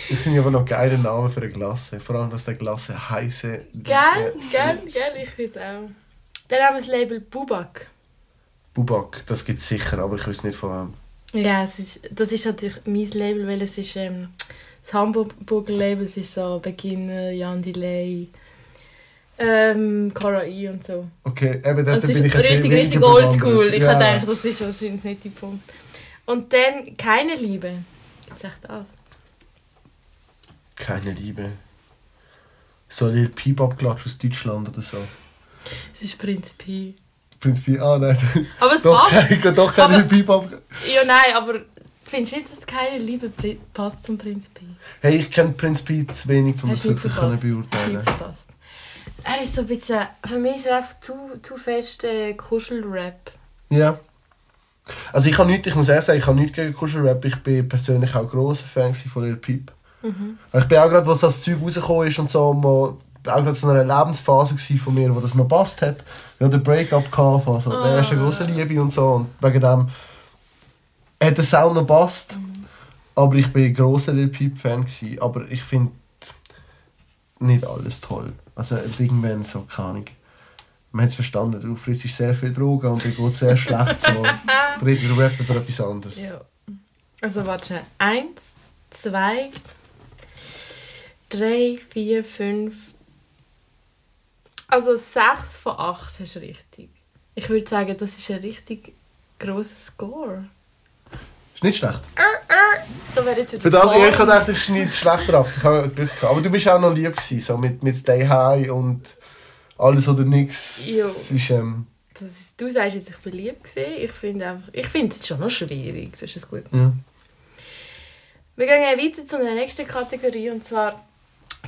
Das sind ja aber noch geile Namen für eine Klasse. Vor allem, dass der Klasse heiße Gell, gell, gell, ich finde es auch. Dann haben wir das Label Bubak. Bubak, das gibt es sicher, aber ich weiß nicht von wem. Ja, es ist, das ist natürlich mein Label, weil es ist ähm, das Hamburger Label, es ist so Beginner, Jan Delay, ähm, Cora E und so. Okay, eben dort es bin ich jetzt richtig, richtig oldschool. Ich ja. gedacht, das ist wahrscheinlich nicht die Punkt. Und dann keine Liebe. Gibt's echt das? Keine Liebe. So ein Pop-Up-Klatsch aus Deutschland oder so. Es ist Prinz Pi. Prinz Pi, ah nein. Aber es doch, passt. keine, doch keine Aber- Pop-Up. Ja, nein, aber findest du nicht, dass keine Liebe passt zum Prinz Pi? Hey, ich kenne Prinz Pi zu wenig, um das Hast nicht wirklich können beurteilen. verpasst. Er ist so ein bisschen... Für mich ist er einfach zu, zu fest äh, Kuschelrap. Ja. Also ich habe nichts, ich muss ehrlich sagen, ich habe nichts gegen Kuschelrap. Ich bin persönlich auch grosser Fan von Lil Peep. Ich bin auch gerade, als das Zeug rausgekommen ist und so, auch gerade so eine Lebensphase von mir, wo das noch passt hat. Ich hatte den Break-up gehabt, also der erste große Liebe und so. Und wegen dem hat der Sound noch passt. Aber ich bin ein grosser Lil Peep-Fan gewesen. Aber ich finde nicht alles toll. Also irgendwann so, keine Ahnung. Man hat es verstanden, du frisst sehr viel Drogen und dir geht sehr schlecht. So. Redet Rap über etwas anderes. Ja. Also warte. Eins, zwei, drei, vier, fünf. Also sechs von acht hast du richtig. Ich würde sagen, das ist ein richtig grosser Score. Ist nicht schlecht. Da wäre jetzt Für das, ich habe gedacht, ich schneide schlechter ab. Ich habe Glück gehabt. Aber du bist auch noch lieb gewesen, so mit, mit Stay High und alles oder nichts. Jo. Es ist, ähm, Das ist, du sagst jetzt, ich bin lieb gewesen. Ich finde einfach, ich finde es schon noch schwierig. So ist es gut. ja. Wir gehen weiter zu der nächsten Kategorie und zwar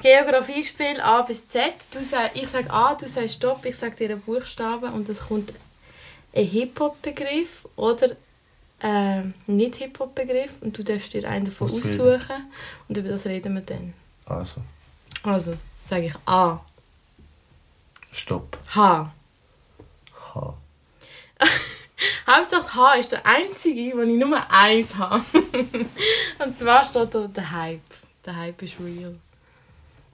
Geografiespiel A bis Z. Du sag, ich sage A, du sagst Stopp, ich sage dir einen Buchstaben und es kommt ein Hip-Hop-Begriff oder ähm, nicht Hip-Hop-Begriff und du darfst dir einen davon aussuchen und über das reden wir dann. Also, Also, sage ich A, stopp. H. H. Hauptsache H ist der einzige, wo ich nur eins habe. und zwar steht da der Hype. Der Hype ist real.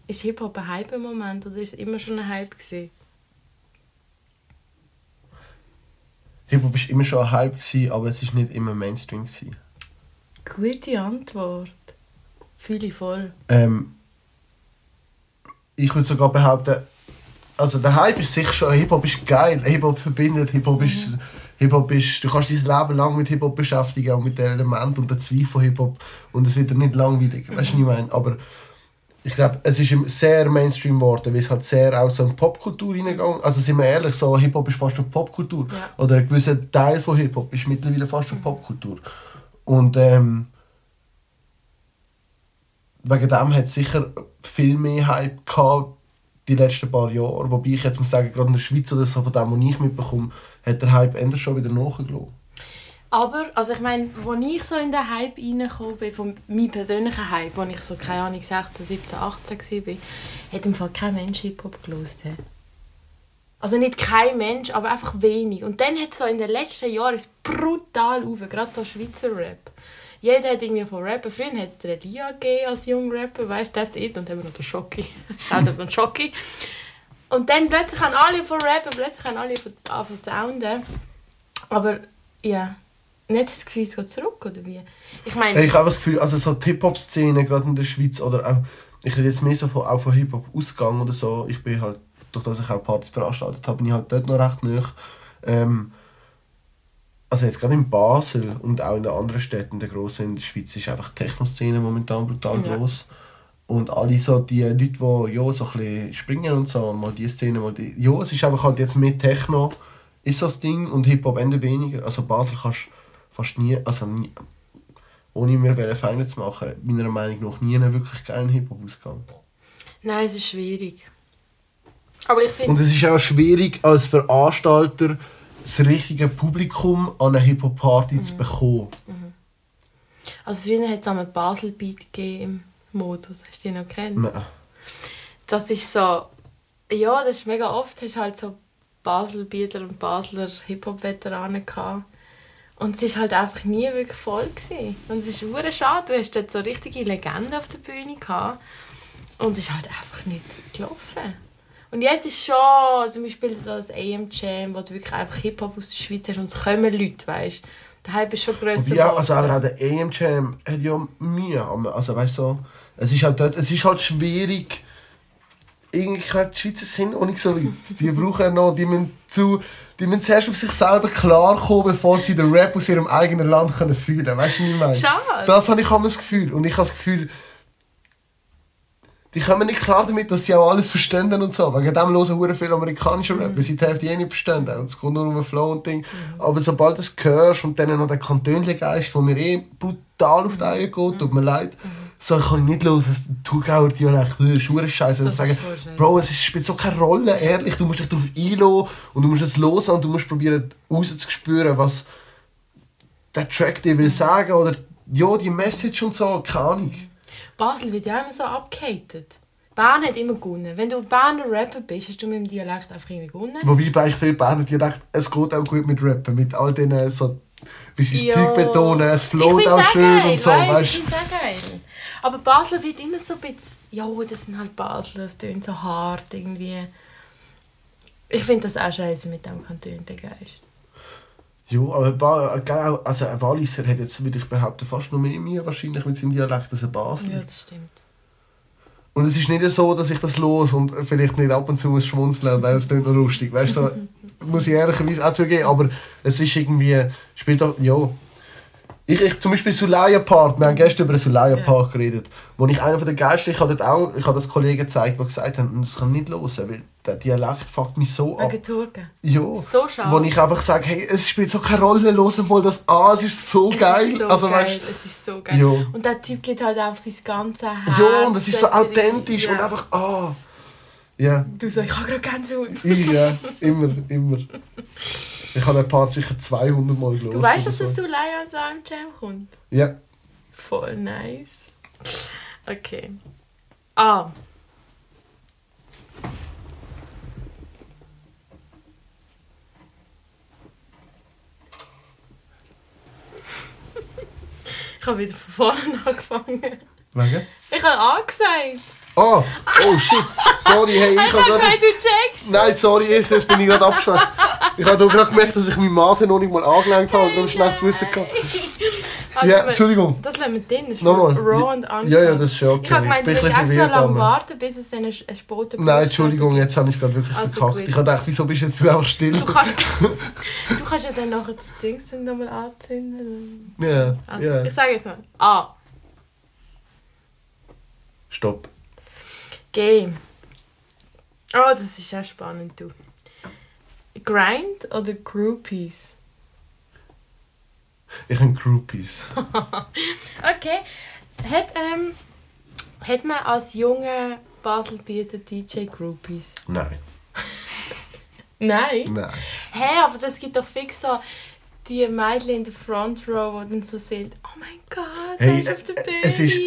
Ist Hip-Hop ein Hype im Moment oder ist es immer schon ein Hype gewesen? Hip-Hop war immer schon ein Hype, gewesen, aber es war nicht immer Mainstream. Gewesen. Gute Antwort. Fühle ich voll. Ähm, ich würde sogar behaupten, also der Hype ist sicher schon, Hip-Hop ist geil, Hip-Hop verbindet, Hip-Hop ist, Hip-Hop ist, du kannst dein Leben lang mit Hip-Hop beschäftigen, auch mit den Elementen und den Zweifeln von Hip-Hop und es wird dir nicht langweilig, weißt du, was ich meine? Aber ich glaube, es ist sehr Mainstream geworden, weil es halt sehr auch so in Popkultur reingegangen Also sind wir ehrlich, so Hip-Hop ist fast schon Popkultur. Ja. Oder ein gewisser Teil von Hip-Hop ist mittlerweile fast schon Popkultur. Und ähm, wegen dem hat es sicher viel mehr Hype gehabt die letzten paar Jahre. Wobei ich jetzt muss sagen, gerade in der Schweiz oder so, von dem, was ich mitbekomme, hat der Hype endlich schon wieder nachgelassen. Aber, also ich meine, als ich so in den Hype reingekommen bin, von meinem persönlichen Hype, als ich so, keine Ahnung, 16, 17, 18 war, hat im Fall kein Mensch Hip-Hop gehört. Also nicht kein Mensch, aber einfach wenig. Und dann hat es so in den letzten Jahren brutal auf, gerade so Schweizer Rap. Jeder hat irgendwie von Rappen. Früher hat es den Elia gegeben als junger Rapper, weißt du, that's it. Und dann haben wir noch den Schocki. Den Schocki. Und dann plötzlich haben alle von Rappen, plötzlich haben alle von, von Sounden. Aber ja, nicht das Gefühl, es geht zurück, oder wie? Ich meine, Ich habe das Gefühl, also so die Hip-Hop-Szene, gerade in der Schweiz, oder auch, ich rede jetzt mehr so von, auch von Hip-Hop-Ausgang oder so. Ich bin halt, durch das ich auch Partys veranstaltet habe, bin ich halt dort noch recht nah. Ähm, also jetzt gerade in Basel und auch in den anderen Städten, der grossen in der Schweiz, ist einfach die Techno-Szene momentan brutal Ja. groß. Und alle so die Leute, die ja, so ein springen und so, mal die Szene, mal die... Ja, es ist einfach halt jetzt mehr Techno, ist so das Ding, und Hip-Hop Ende weniger. Also Basel kannst du fast nie, also nie, ohne mir welche Feinde zu machen, meiner Meinung nach nie einen wirklich geilen Hip-Hop-Ausgang. nein, es ist schwierig. Aber ich Und es ist auch schwierig, als Veranstalter das richtige Publikum an eine Hip-Hop-Party zu bekommen. also früher hat es einmal Basel-Beat gegeben im Modus. Hast du die noch kennt? Nein. Das ist so, ja, das ist mega oft, hast halt so Basel-Bieter und Basler Hip-Hop-Veteranen gehabt. Und es war halt einfach nie wirklich voll. Gewesen. Und es ist super schade, du hast dort so richtige Legenden auf der Bühne gehabt. Und es ist halt einfach nicht gelaufen. Und jetzt ist schon zum Beispiel so das AM Jam, wo du wirklich einfach Hip-Hop aus der Schweiz hast und es kommen Leute, weißt du. Der Hype ist schon grösser auch, also aber auch der AM Jam hat ja Mühe. Also weißt du, so, es ist halt dort, es ist halt schwierig. Irgendwie, die Schweizer sind auch nicht so weit. Die brauchen noch, die müssen, zu, die müssen zuerst auf sich selber klarkommen, bevor sie den Rap aus ihrem eigenen Land können fühlen können. Weißt du, was ich meine? Schade. Das habe ich immer das Gefühl. Und ich habe das Gefühl, die kommen nicht klar damit, dass sie auch alles verstehen und so. Wegen dem hören hure viel amerikanischer Rap, weil sie die Hälfte eh nicht verstehen. Und es geht nur um den Flow und Ding. Aber sobald du es hörst und dann noch den Kantönli-Geist, der mir eh brutal auf die Eier geht, tut mir leid, So, ich kann nicht los, das Thurgauer Dialekt, ist scheiße. Das sagen. Bro, es spielt so keine Rolle, ehrlich. Du musst dich darauf einlassen und du musst es hören und du musst probieren rauszuspüren, was der Track dir will sagen oder ja, die Message und so, keine Ahnung. Basel wird ja immer so abgehatet. Bern hat immer gewonnen. Wenn du Berner Rapper bist, hast du mit dem Dialekt einfach irgendwie gewonnen. Wobei bei ich viel Berner Dialekt, es geht auch gut mit Rappen, mit all diesen so, wie sie das. Zeug betonen, es Ich float auch schön geil, und so, weißt, weißt Ich finde es auch geil. Aber Basel wird immer so ein bisschen, ja, das sind halt Basler, das tönt so hart irgendwie. Ich finde das auch scheiße mit dem Kanton der Geist. Ja, aber genau, also ein Walliser hat jetzt, würde ich behaupten, fast noch mehr Mühe wahrscheinlich mit seinem Dialekt als ein Basler. Ja, das stimmt. Und es ist nicht so, dass ich das los und vielleicht nicht ab und zu muss schmunzeln und es klingt noch lustig, weißt du, so, muss ich ehrlicherweise auch zugeben, aber es ist irgendwie, spielt doch, ja. Ich, ich, zum Beispiel Sulaya Park, wir haben gestern über den Sulaya Park geredet, wo ich einer von der geilsten, ich habe auch, ich habe das Kollegen gezeigt, die gesagt haben, das kann nicht los, weil der Dialekt fuckt mich so ab. Wegen. Ja. So schade. Wo ich einfach sage, hey, es spielt so keine Rolle, hören mal das an, es ist so Es geil. ist so also, geil. Weißt, es ist so geil. Ja. Und der Typ geht halt auf sein ganzes Herz. ja, und es ist so authentisch Ja. und einfach, ah. Ja, Du sagst, ich habe gerade Gänsehaut. ja, immer, immer. Ich habe den Part sicher 200 Mal gelesen. Du weißt, dass es so. Leia an seinem Jam kommt? Ja. Voll nice. Okay. Ah. Ich habe wieder von vorne angefangen. Wegen? Ich habe angesagt. Ah, oh shit. Sorry, hey, ich habe gerade... du checkst. Nein, sorry, ich, jetzt bin ich gerade abgeschwächt. Ich habe gerade gemerkt, dass ich meinen Mate noch nicht mal angelenkt habe und ganz schlechtes Wissen gehabt. Also, Ja, Entschuldigung. Das lassen wir drin. Das ist Nochmal. raw und uncut. Ja, ja, das ist schon okay. Ich habe gemeint, du bisschen extra lange warten, bis es dann ein Spoten Nein, Entschuldigung, jetzt habe ich gerade wirklich Also verkackt. gut. Ich habe gedacht, wieso bist du jetzt einfach still? Du kannst, du kannst ja dann nachher das Ding nochmal anzünden. Ja, Also, ja. Ich sage jetzt mal. A. Stopp. Game. Oh, das ist ja spannend, du. Grind oder Groupies? Ich habe Groupies. Okay. Hat, ähm, hat man als junger Baselbieter DJ Groupies? Nein. Nein. Nein. Hä, hey, aber das gibt doch fix so die Mädchen in der Front Row, die dann so sind, oh mein Gott, Hey, hey, ist auf der äh, Bühne. es ist-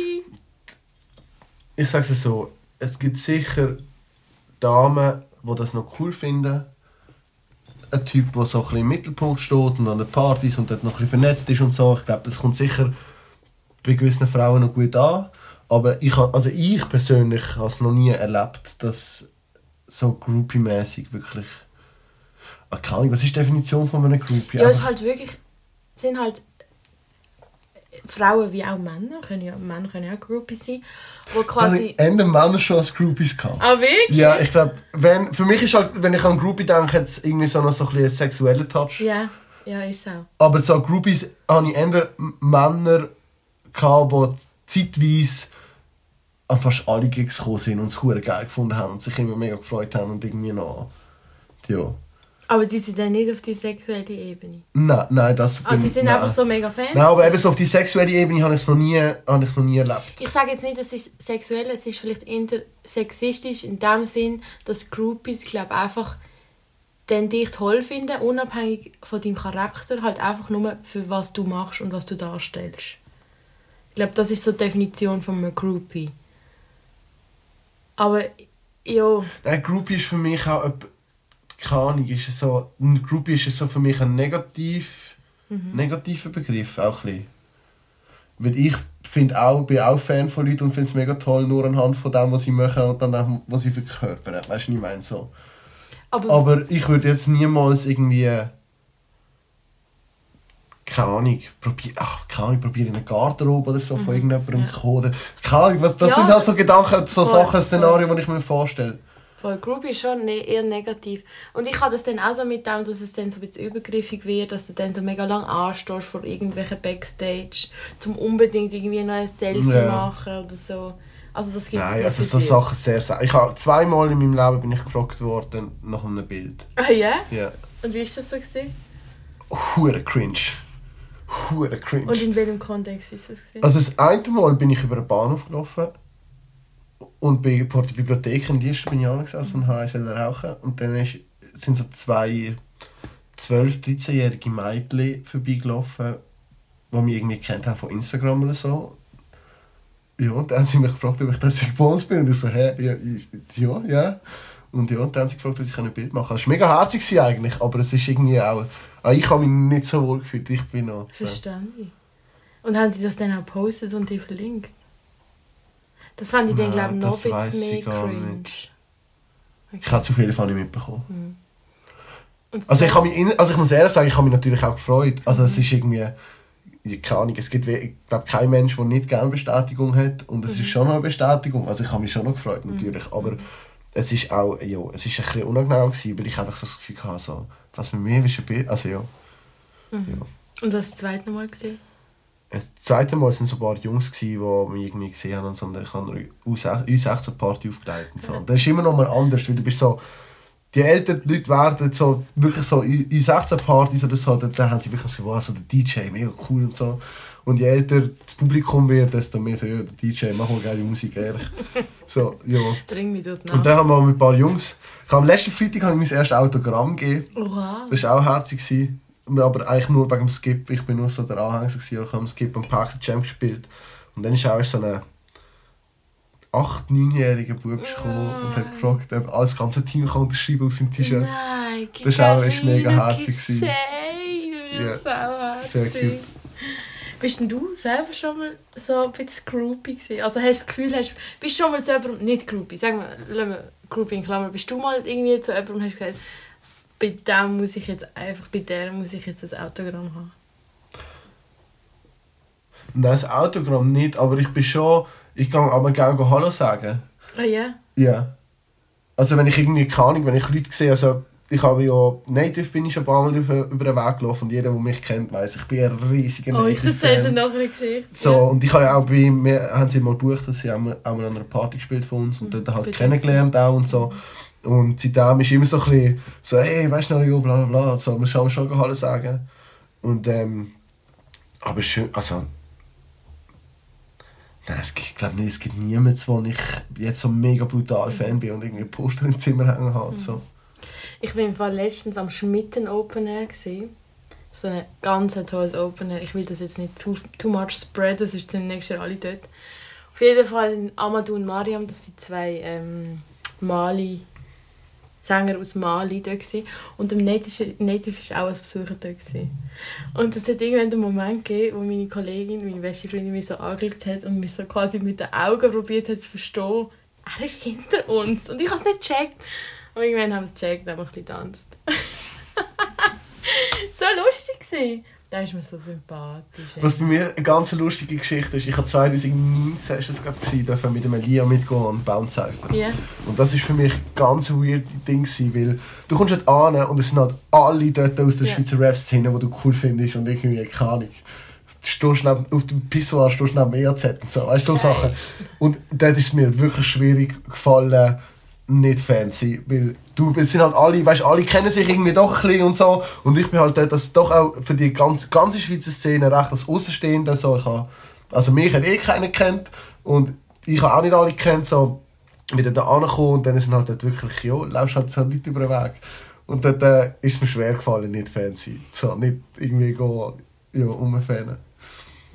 Ich sage es so, es gibt sicher Damen, die das noch cool finden. Ein Typ, der so ein bisschen im Mittelpunkt steht und an den Partys und dort noch ein bisschen vernetzt ist und so. Ich glaube, das kommt sicher bei gewissen Frauen noch gut an. Aber ich, also ich persönlich habe es noch nie erlebt, dass so groupie-mäßig wirklich... Ah, keine Ahnung, was ist die Definition von einem Groupie? ja, es ist halt wirklich, sind halt Frauen wie auch Männer, können ja, Männer können ja auch Groupies sein, wo quasi... haben Männer schon als Groupies gehabt. Ah, wirklich? Ja, ich glaube, wenn, für mich ist halt, wenn ich an Groupie denke, hat es irgendwie so noch so ein bisschen einen sexuellen Touch. Ja, ja, ist so. Aber so Groupies habe ich eher Männer gehabt, die zeitweise an fast alle Gigs gekommen sind und es geil gefunden haben und sich immer mega gefreut haben und irgendwie noch... Ja. Aber die sind dann nicht auf die sexuelle Ebene. Nein, nein, das Ah, die sind nein. einfach so mega Fans. Nein, aber eben so auf die sexuelle Ebene habe ich es noch nie, habe ich es noch nie erlebt. Ich sage jetzt nicht, es ist sexuell, es ist vielleicht eher sexistisch in dem Sinn, dass Groupies, glaube einfach dann dich toll finden, unabhängig von deinem Charakter, halt einfach nur für was du machst und was du darstellst. Ich glaube, das ist so die Definition von einem Groupie. Aber, ja, Ein Groupie ist für mich auch... Ein, keine Ahnung, ist es so... Ein Groupie ist so für mich ein negativ, negativer Begriff, auch ein bisschen. Weil ich find auch, bin auch Fan von Leuten und finde es mega toll, nur anhand von dem, was sie machen und dann auch, was sie verkörpern. Weißt du, ich meine? So. aber, Aber ich würde jetzt niemals irgendwie... Keine Ahnung, probier, ach, keine Ahnung, probiere in eine Garderobe oder so von irgendjemandem ja. zu kommen. Keine Ahnung, was, das Ja, sind halt so Gedanken, so voll, Sachen, Szenarien, die ich mir vorstelle. Voll Groupie ist schon ne eher negativ. Und ich habe das dann auch so mit dem, dass es dann so ein bisschen übergriffig wird, dass du dann so mega lang anstehst vor irgendwelchen Backstage, zum unbedingt irgendwie noch ein Selfie Ja. machen oder so. Also das gibt Nein, also so Sachen sehr selten. Ich habe zweimal in meinem Leben bin ich gefragt worden nach einem Bild. Ah ja? Ja. Und wie ist das so gewesen? Hure cringe. hure cringe. Und in welchem Kontext ist das? Gewesen? Also das eine Mal bin ich über den Bahnhof gelaufen und bei vor der Bibliothek in Dienst bin ich angesessen und habe rauchen. Und dann ist, sind so zwei 12-, 13-jährige Mädchen vorbeigelaufen, die mich irgendwie kennt haben von Instagram oder so. Ja, und dann haben sie mich gefragt, ob ich das Bones bin. Und ich so, hä, ja, ich- ja, ja. Und ja, und dann haben sie gefragt, ob ich ein Bild machen kann. Es war mega herzig eigentlich, aber es ist irgendwie auch... auch ich habe mich nicht so wohl gefühlt, ich bin noch... So. Verstanden. Und haben sie das dann auch gepostet und die verlinkt? Das fand ich dann, glaube ich, noch ein bisschen mehr cringe. nicht. Ich habe es auf jeden Fall nicht mitbekommen. Das Also ich, habe mich, also ich muss ehrlich sagen, ich habe mich natürlich auch gefreut. Also es ist irgendwie, keine Ahnung, es gibt, ich glaube, kein Mensch, der nicht gerne Bestätigung hat. Und es ist schon noch eine Bestätigung. Also ich habe mich schon noch gefreut, natürlich. Aber es ist auch, ja, es ist ein bisschen unangenehm gewesen, weil ich einfach so das Gefühl hatte, so, was mit mir ist ein Bild, also ja. ja. Und das zweite Mal gesehen? Das zweite Mal waren so ein paar Jungs, die mich irgendwie gesehen haben und so, und ich habe eine U16-Party aufgelegt und so. Und das ist immer noch mal anders, weil du bist so, die älteren Leute werden so, wirklich so U16-Partys oder so, da, da haben sie wirklich so, wow, so der DJ, mega cool und so. Und je älter das Publikum wird, desto mehr so, ja, der DJ, mach mal geile Musik, ehrlich. So, ja. Bring mich dort nach. Und dann haben wir mit ein paar Jungs, ich habe am letzten Freitag habe ich mein erstes Autogramm gegeben. Oha. Das war auch herzig. gewesen. Aber eigentlich nur wegen dem Skip. Ich bin nur so der Anhänger. gewesen. Ich habe am Skip und Packer Jam gespielt. Und dann ist auch so ein 8-, 9-jähriger Bub gekommen und hat gefragt, ob alles das ganze Team kann unterschreiben auf seinem T-Shirt. Nein, Das ist auch- mega herzig ist ja so sehr cute. Bist denn du selber schon mal so ein bisschen groupie gewesen? Also hast du das Gefühl, hast, bist du schon mal zu jemandem, nicht groupie, sagen wir, lassen wir groupie in Klammern, bist du mal irgendwie zu jemandem und hast gesagt, bei dem muss ich jetzt einfach, bei der muss ich jetzt ein Autogramm haben? Nein, das Autogramm nicht, aber ich bin schon. Ich kann aber gerne Hallo sagen. Ah ja? Ja. Also wenn ich irgendwie, keine Ahnung, wenn ich Leute sehe, also ich habe ja, Native bin ich schon ein paar Mal über, über den Weg gelaufen und jeder, der mich kennt, weiß ich bin ein riesiger Oh, ich erzähle dir noch eine Geschichte. So, Ja. und ich habe ja auch bei, wir haben sie mal gebucht, dass sie auch mal, auch mal an einer Party gespielt von uns und dort halt Bei kennengelernt auch und so. Und seitdem ist immer so ein bisschen so, hey, weißt du noch, jo, bla bla bla, so, wir schauen schon Hallo sagen. Und ähm, aber schön, also Nein, es gibt, glaube nicht, es gibt niemanden, wo ich jetzt so mega brutal Fan bin und irgendwie Poster im Zimmer hängen habe. So. Ich war im Fall letztens am Schmitten Open Air. Gewesen. So ein ganz tolles Open Air. Ich will das jetzt nicht too, too much spreaden, sonst sind nächstes Jahr alle dort. Auf jeden Fall Amadou und Mariam, das sind zwei ähm, Mali, Sänger aus Mali dort gewesen. Und im Native, Native ist auch ein Besucher dort gewesen. Und es hat irgendwann einen Moment gegeben, wo meine Kollegin, meine beste Freundin, mich so angeschaut hat und mich so quasi mit den Augen probiert hat zu verstehen, er ist hinter uns. Und ich habe es nicht gecheckt. Und irgendwann haben wir es gecheckt und haben ein bisschen getanzt. so lustig gewesen. Da ist mir so sympathisch. ey. Was bei mir eine ganz lustige Geschichte ist, ich habe 2019 ist das, ich, mit dem Elia mitgehen an Bounce Cypher. Ja. Und das ist für mich ein ganz weird Ding gewesen, weil du kommst dort an und es sind halt alle dort aus der Ja. Schweizer Rap-Szene, die du cool findest und irgendwie, keine Ahnung. Du stehst neben, auf dem Pissoir stehst neben EAZ und so, weißt du, so. Sachen. Und dort ist es mir wirklich schwierig gefallen, nicht Fan zu sein, weil du, es sind halt alle, weißt, alle kennen sich irgendwie doch ein bisschen und so und ich bin halt dort, das doch auch für die ganze, ganze Schweizer Szene recht als Außenstehender so, ich habe, also mich hat eh keiner kennt und ich habe auch nicht alle kennt, so wieder da angekommen und dann sind halt dort wirklich, ja, laufst halt so Leute über den Weg. Und dort äh, ist mir schwer gefallen, nicht Fan zu sein. So, nicht irgendwie gehen, ja, umfanen.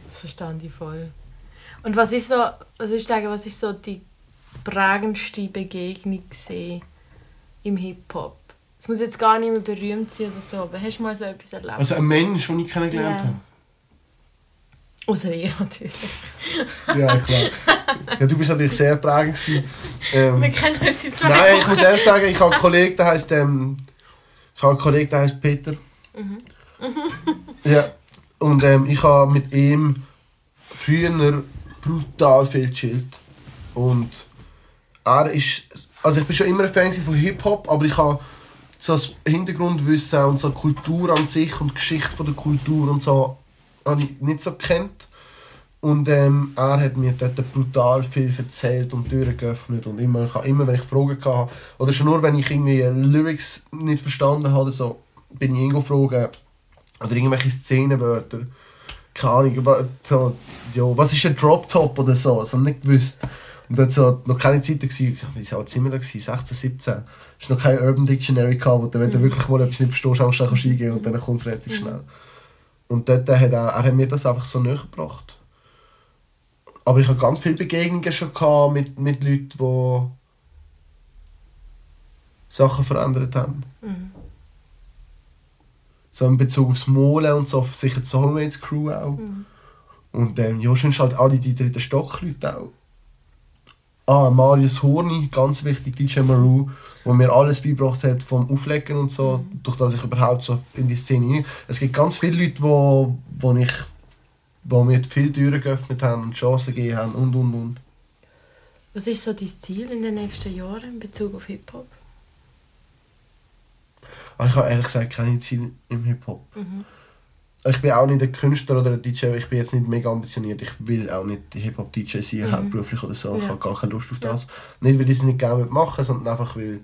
Das verstand ich voll. Und was ist so, was würdest du sagen, was ist so die prägendste Begegnung gewesen im Hip-Hop? Es muss jetzt gar nicht mehr berühmt sein oder so, aber hast du mal so etwas erlebt? Also ein Mensch, den ich kennengelernt Ja. Außer ich natürlich. habe. Ja, klar. Ja, du bist natürlich sehr prägend. Ähm, Wir kennen uns jetzt Nein, ich muss ehrlich sagen, ich habe einen Kollegen, der heißt ähm, ich habe einen Kollegen, der heißt Peter. ja. Und ähm, ich habe mit ihm früher brutal viel gechillt. Und er ist, also ich bin schon immer ein Fan von Hip Hop, aber ich habe so das Hintergrundwissen und so Kultur an sich und Geschichte von der Kultur und so habe ich nicht so kennt. Und ähm, er hat mir dort brutal viel erzählt und Türen geöffnet. Und immer, ich habe immer wenn ich Fragen hatte, oder schon nur wenn ich irgendwie Lyrics nicht verstanden habe, so, bin ich irgendwo fragen, oder irgendwelche Szenenwörter, keine Ahnung, so, ja, was ist ein Drop Top oder so, das habe ich nicht gewusst. Und dort so noch keine Zeit gewesen, wie alt sind wir da gewesen, 16, 17. Es war noch kein Urban Dictionary gehabt, wo du, wenn du wirklich mal etwas nicht verstehst, kannst eingeben und dann kommt es relativ schnell. Und dort hat er, er hat mir das einfach so näher gebracht. Aber ich hatte ganz viele Begegnungen schon gehabt mit, mit Leuten, die Sachen verändert haben. Mhm. So in Bezug aufs Molen und so, sicher die Soulmates Crew auch. Mhm. Und ähm, ja, sonst halt alle die dritten Stockleute auch. Ah, Marius Horni, ganz wichtig, DJ Maru, wo mir alles beigebracht hat vom Auflegen und so, durch das ich überhaupt so in die Szene rein- Es gibt ganz viele Leute, wo, wo ich wo mir viele Türen geöffnet haben und Chancen gegeben haben und und und. Was ist so dein Ziel in den nächsten Jahren in Bezug auf Hip-Hop? Aber ich habe ehrlich gesagt keine Ziele im Hip-Hop. Mhm. Ich bin auch nicht ein Künstler oder ein DJ, ich bin jetzt nicht mega ambitioniert. Ich will auch nicht Hip-Hop-DJ sein, Mhm. hauptberuflich oder so. Ich Ja. habe gar keine Lust auf Ja. das. Nicht, weil ich es nicht gerne machen sondern einfach, weil...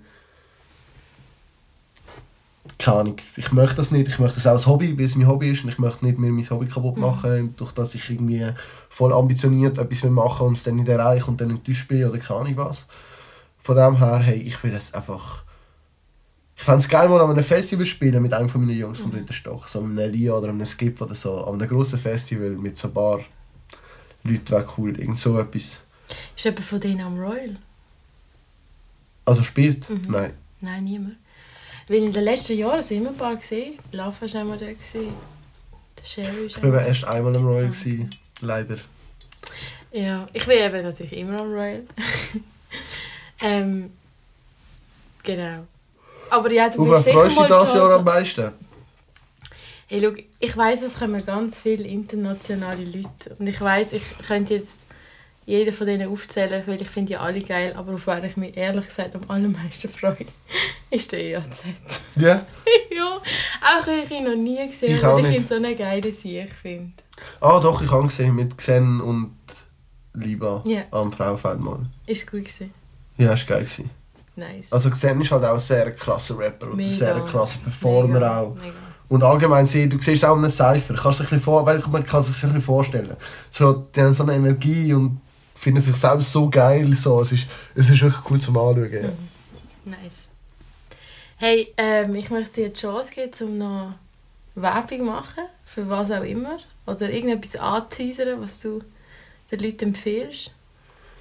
Keine Ahnung. Ich möchte das nicht. Ich möchte das auch als Hobby, weil es mein Hobby ist. Und ich möchte nicht mir mein Hobby kaputt Mhm. machen, durch das ich irgendwie voll ambitioniert etwas will machen und es dann nicht erreiche und dann enttäuscht bin oder keine Ahnung was. Von dem her, hey, ich will es einfach... Ich fände es geil, mal an einem Festival spielen mit einem von meinen Jungs vom dritten Stock. So einem Lia oder einem Skip oder so. An einem grossen Festival mit so ein paar Leuten wäre cool. Irgend so etwas. Ist jemand von denen am Royal? Also spielt? Mhm. Nein. Nein, niemand. Weil in den letzten Jahren sind immer ein paar gesehen. Lava war einmal da. Gewesen. Der Sherry ist Ich war erst einmal am Royal. Gewesen, leider. Ja, ich bin eben natürlich immer am Royal. ähm, genau. Aber ja, du Auf was freust du dich dieses Jahr am meisten? Hey, schau, ich weiß, es kommen ganz viele internationale Leute. Und ich weiß, ich könnte jetzt jeden von denen aufzählen, weil ich finde die alle geil. Aber auf wen ich mich ehrlich gesagt am allermeisten freue, ist der EAZ. Ja? ja, auch wenn ich ihn noch nie gesehen habe, weil ich ihn so eine geile Sieg finde. Ah doch, ich habe ihn gesehen mit Xen und Liba Ja. am Frauenfeld mal. Ist es gut gewesen? Ja, ist geil gewesen. Nice. Also Xen ist halt auch ein sehr krasser Rapper und ein sehr krasser Performer Mega, auch. Mega. Und allgemein sehen, du siehst auch einen Cypher, kannst dich ein bisschen vor, weil man kann sich ein bisschen vorstellen. So, die haben so eine Energie und finden sich selbst so geil. So. Es, ist, es ist wirklich cool zum Anschauen. Ja. Nice. Hey, ähm, ich möchte dir die Chance geben, um noch Werbung machen, für was auch immer. Oder irgendetwas anzuteasern, was du den Leuten empfiehlst.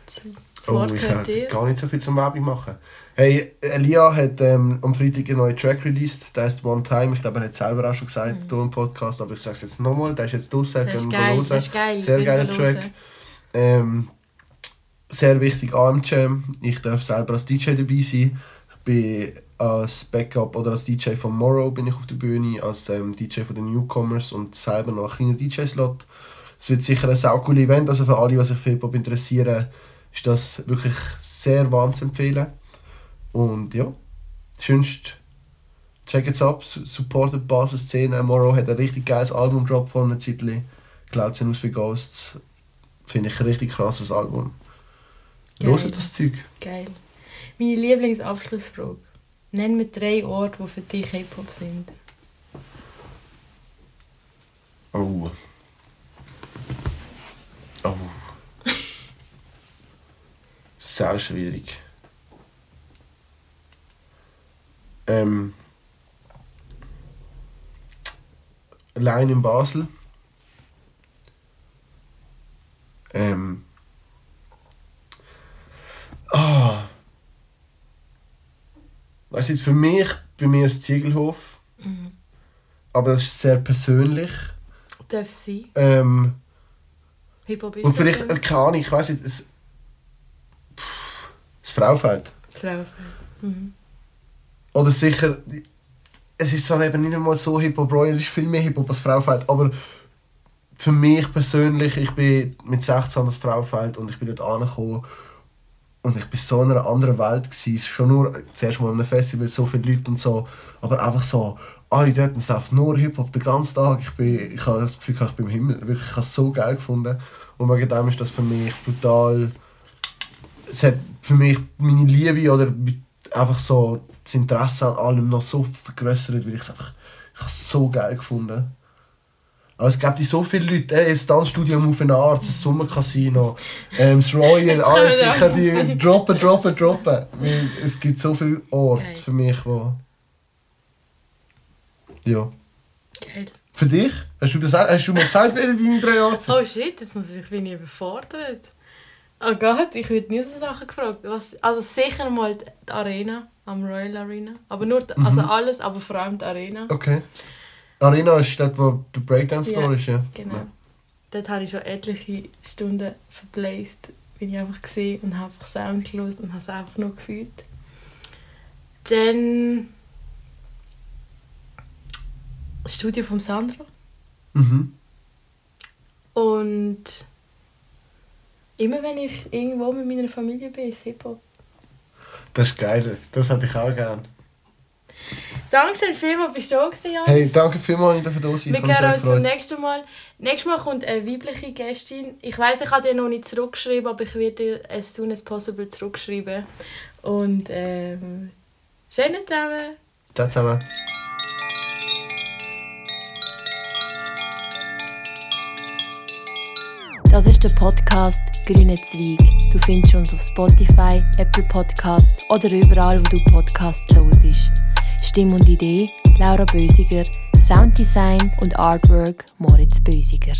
Das das Oh, Wort ich kann dir. gar nicht so viel zum Werbung machen. Hey, Elia hat ähm, am Freitag einen neuen Track released. Der heißt One Time. Ich glaube, er hat es selber auch schon gesagt hier im Podcast, aber ich sage es jetzt nochmal. Der ist jetzt draußen. Mhm. Das ist geil. Sehr will geiler Track. Ähm, sehr wichtig, AM Jam. Ich darf selber als DJ dabei sein. Ich bin als Backup oder als DJ von Morrow bin ich auf der Bühne, als ähm, DJ von den Newcomers und selber noch einen kleinen DJ-Slot. Es wird sicher ein sau cooles Event, also für alle, die sich für Hip-Hop interessieren, ist das wirklich sehr warm zu empfehlen. Und ja, sonst check es ab, su- supportet die Basis-Szene. Morrow hat ein richtig geiles Album drop vor einer Zeit. Clouds and für Ghosts. Finde ich ein richtig krasses Album. Hört das Zeug. Geil. Meine Lieblingsabschlussfrage. Nenn mir drei Orte, die für dich Hip-Hop sind. Oh. Oh. Sehr schwierig. Ähm. Allein in Basel. Ähm. Ah. Weißt du, für mich, bei mir ist Ziegelhof. Mhm. Aber das ist sehr persönlich. Darf es sein? Ähm, und vielleicht, äh, keine Ahnung, ich weiß nicht, es, Pff, das Fraufeld. Das Frauenfeld. Mhm. Oder sicher, es ist zwar eben nicht einmal so Hip-Hop es ist viel mehr Hip-Hop als Fraufeld, aber für mich persönlich, ich bin mit 16 an das Fraufeld und ich bin dort angekommen und ich bin so in einer anderen Welt gewesen. Schon nur, zuerst mal an einem Festival, so viele Leute und so, aber einfach so, alle dort es läuft nur Hip-Hop den ganzen Tag. Ich, bin, ich habe das Gefühl, ich bin im Himmel. Wirklich, ich habe es so geil gefunden. Und wegen dem ist das für mich brutal. Es hat für mich meine Liebe oder einfach so das Interesse an allem noch so vergrößert, weil ich es einfach ich so geil gefunden. Aber es gibt so viele Leute, ey, das Tanzstudio auf den Arzt, das Sommercasino, ähm, das Royal, alles, ich kann die droppen, droppen, droppen. Weil es gibt so viele Orte Geil. für mich, wo... Ja. Geil. Für dich? Hast du, das, hast du mir gesagt, wer deine drei Orte sind? Oh shit, jetzt muss ich, bin ich überfordert. Oh Gott, ich werde nie so Sachen gefragt. Was, also sicher mal die Arena, am Royal Arena. Aber nur, die, also alles, aber vor allem die Arena. Okay. Arena ist dort, wo der Breakdance-Floor Ja, ist, ja? Genau. Dort habe ich schon etliche Stunden verblased. Bin ich einfach gesehen und habe einfach Sound gelesen und habe es einfach nur gefühlt. Dann das Studio von Sandro. Mhm. Und immer wenn ich irgendwo mit meiner Familie bin, ist Hip-Hop. Das ist geil, das hätte ich auch gern. Dankeschön vielmals, bist du da gewesen, Jan. Hey, danke vielmals, dass ich da sein Wir hören uns beim nächsten Mal. Nächstes Mal kommt eine weibliche Gästin. Ich weiß, ich habe dir noch nicht zurückgeschrieben, aber ich werde dir as soon as possible zurückschreiben. Und ähm, schönen zusammen. Ciao zusammen. Das ist der Podcast Grüne Zweig. Du findest uns auf Spotify, Apple Podcasts oder überall, wo du Podcasts hörst. Stimme und Idee Laura Bösiger, Sounddesign und Artwork Moritz Bösiger.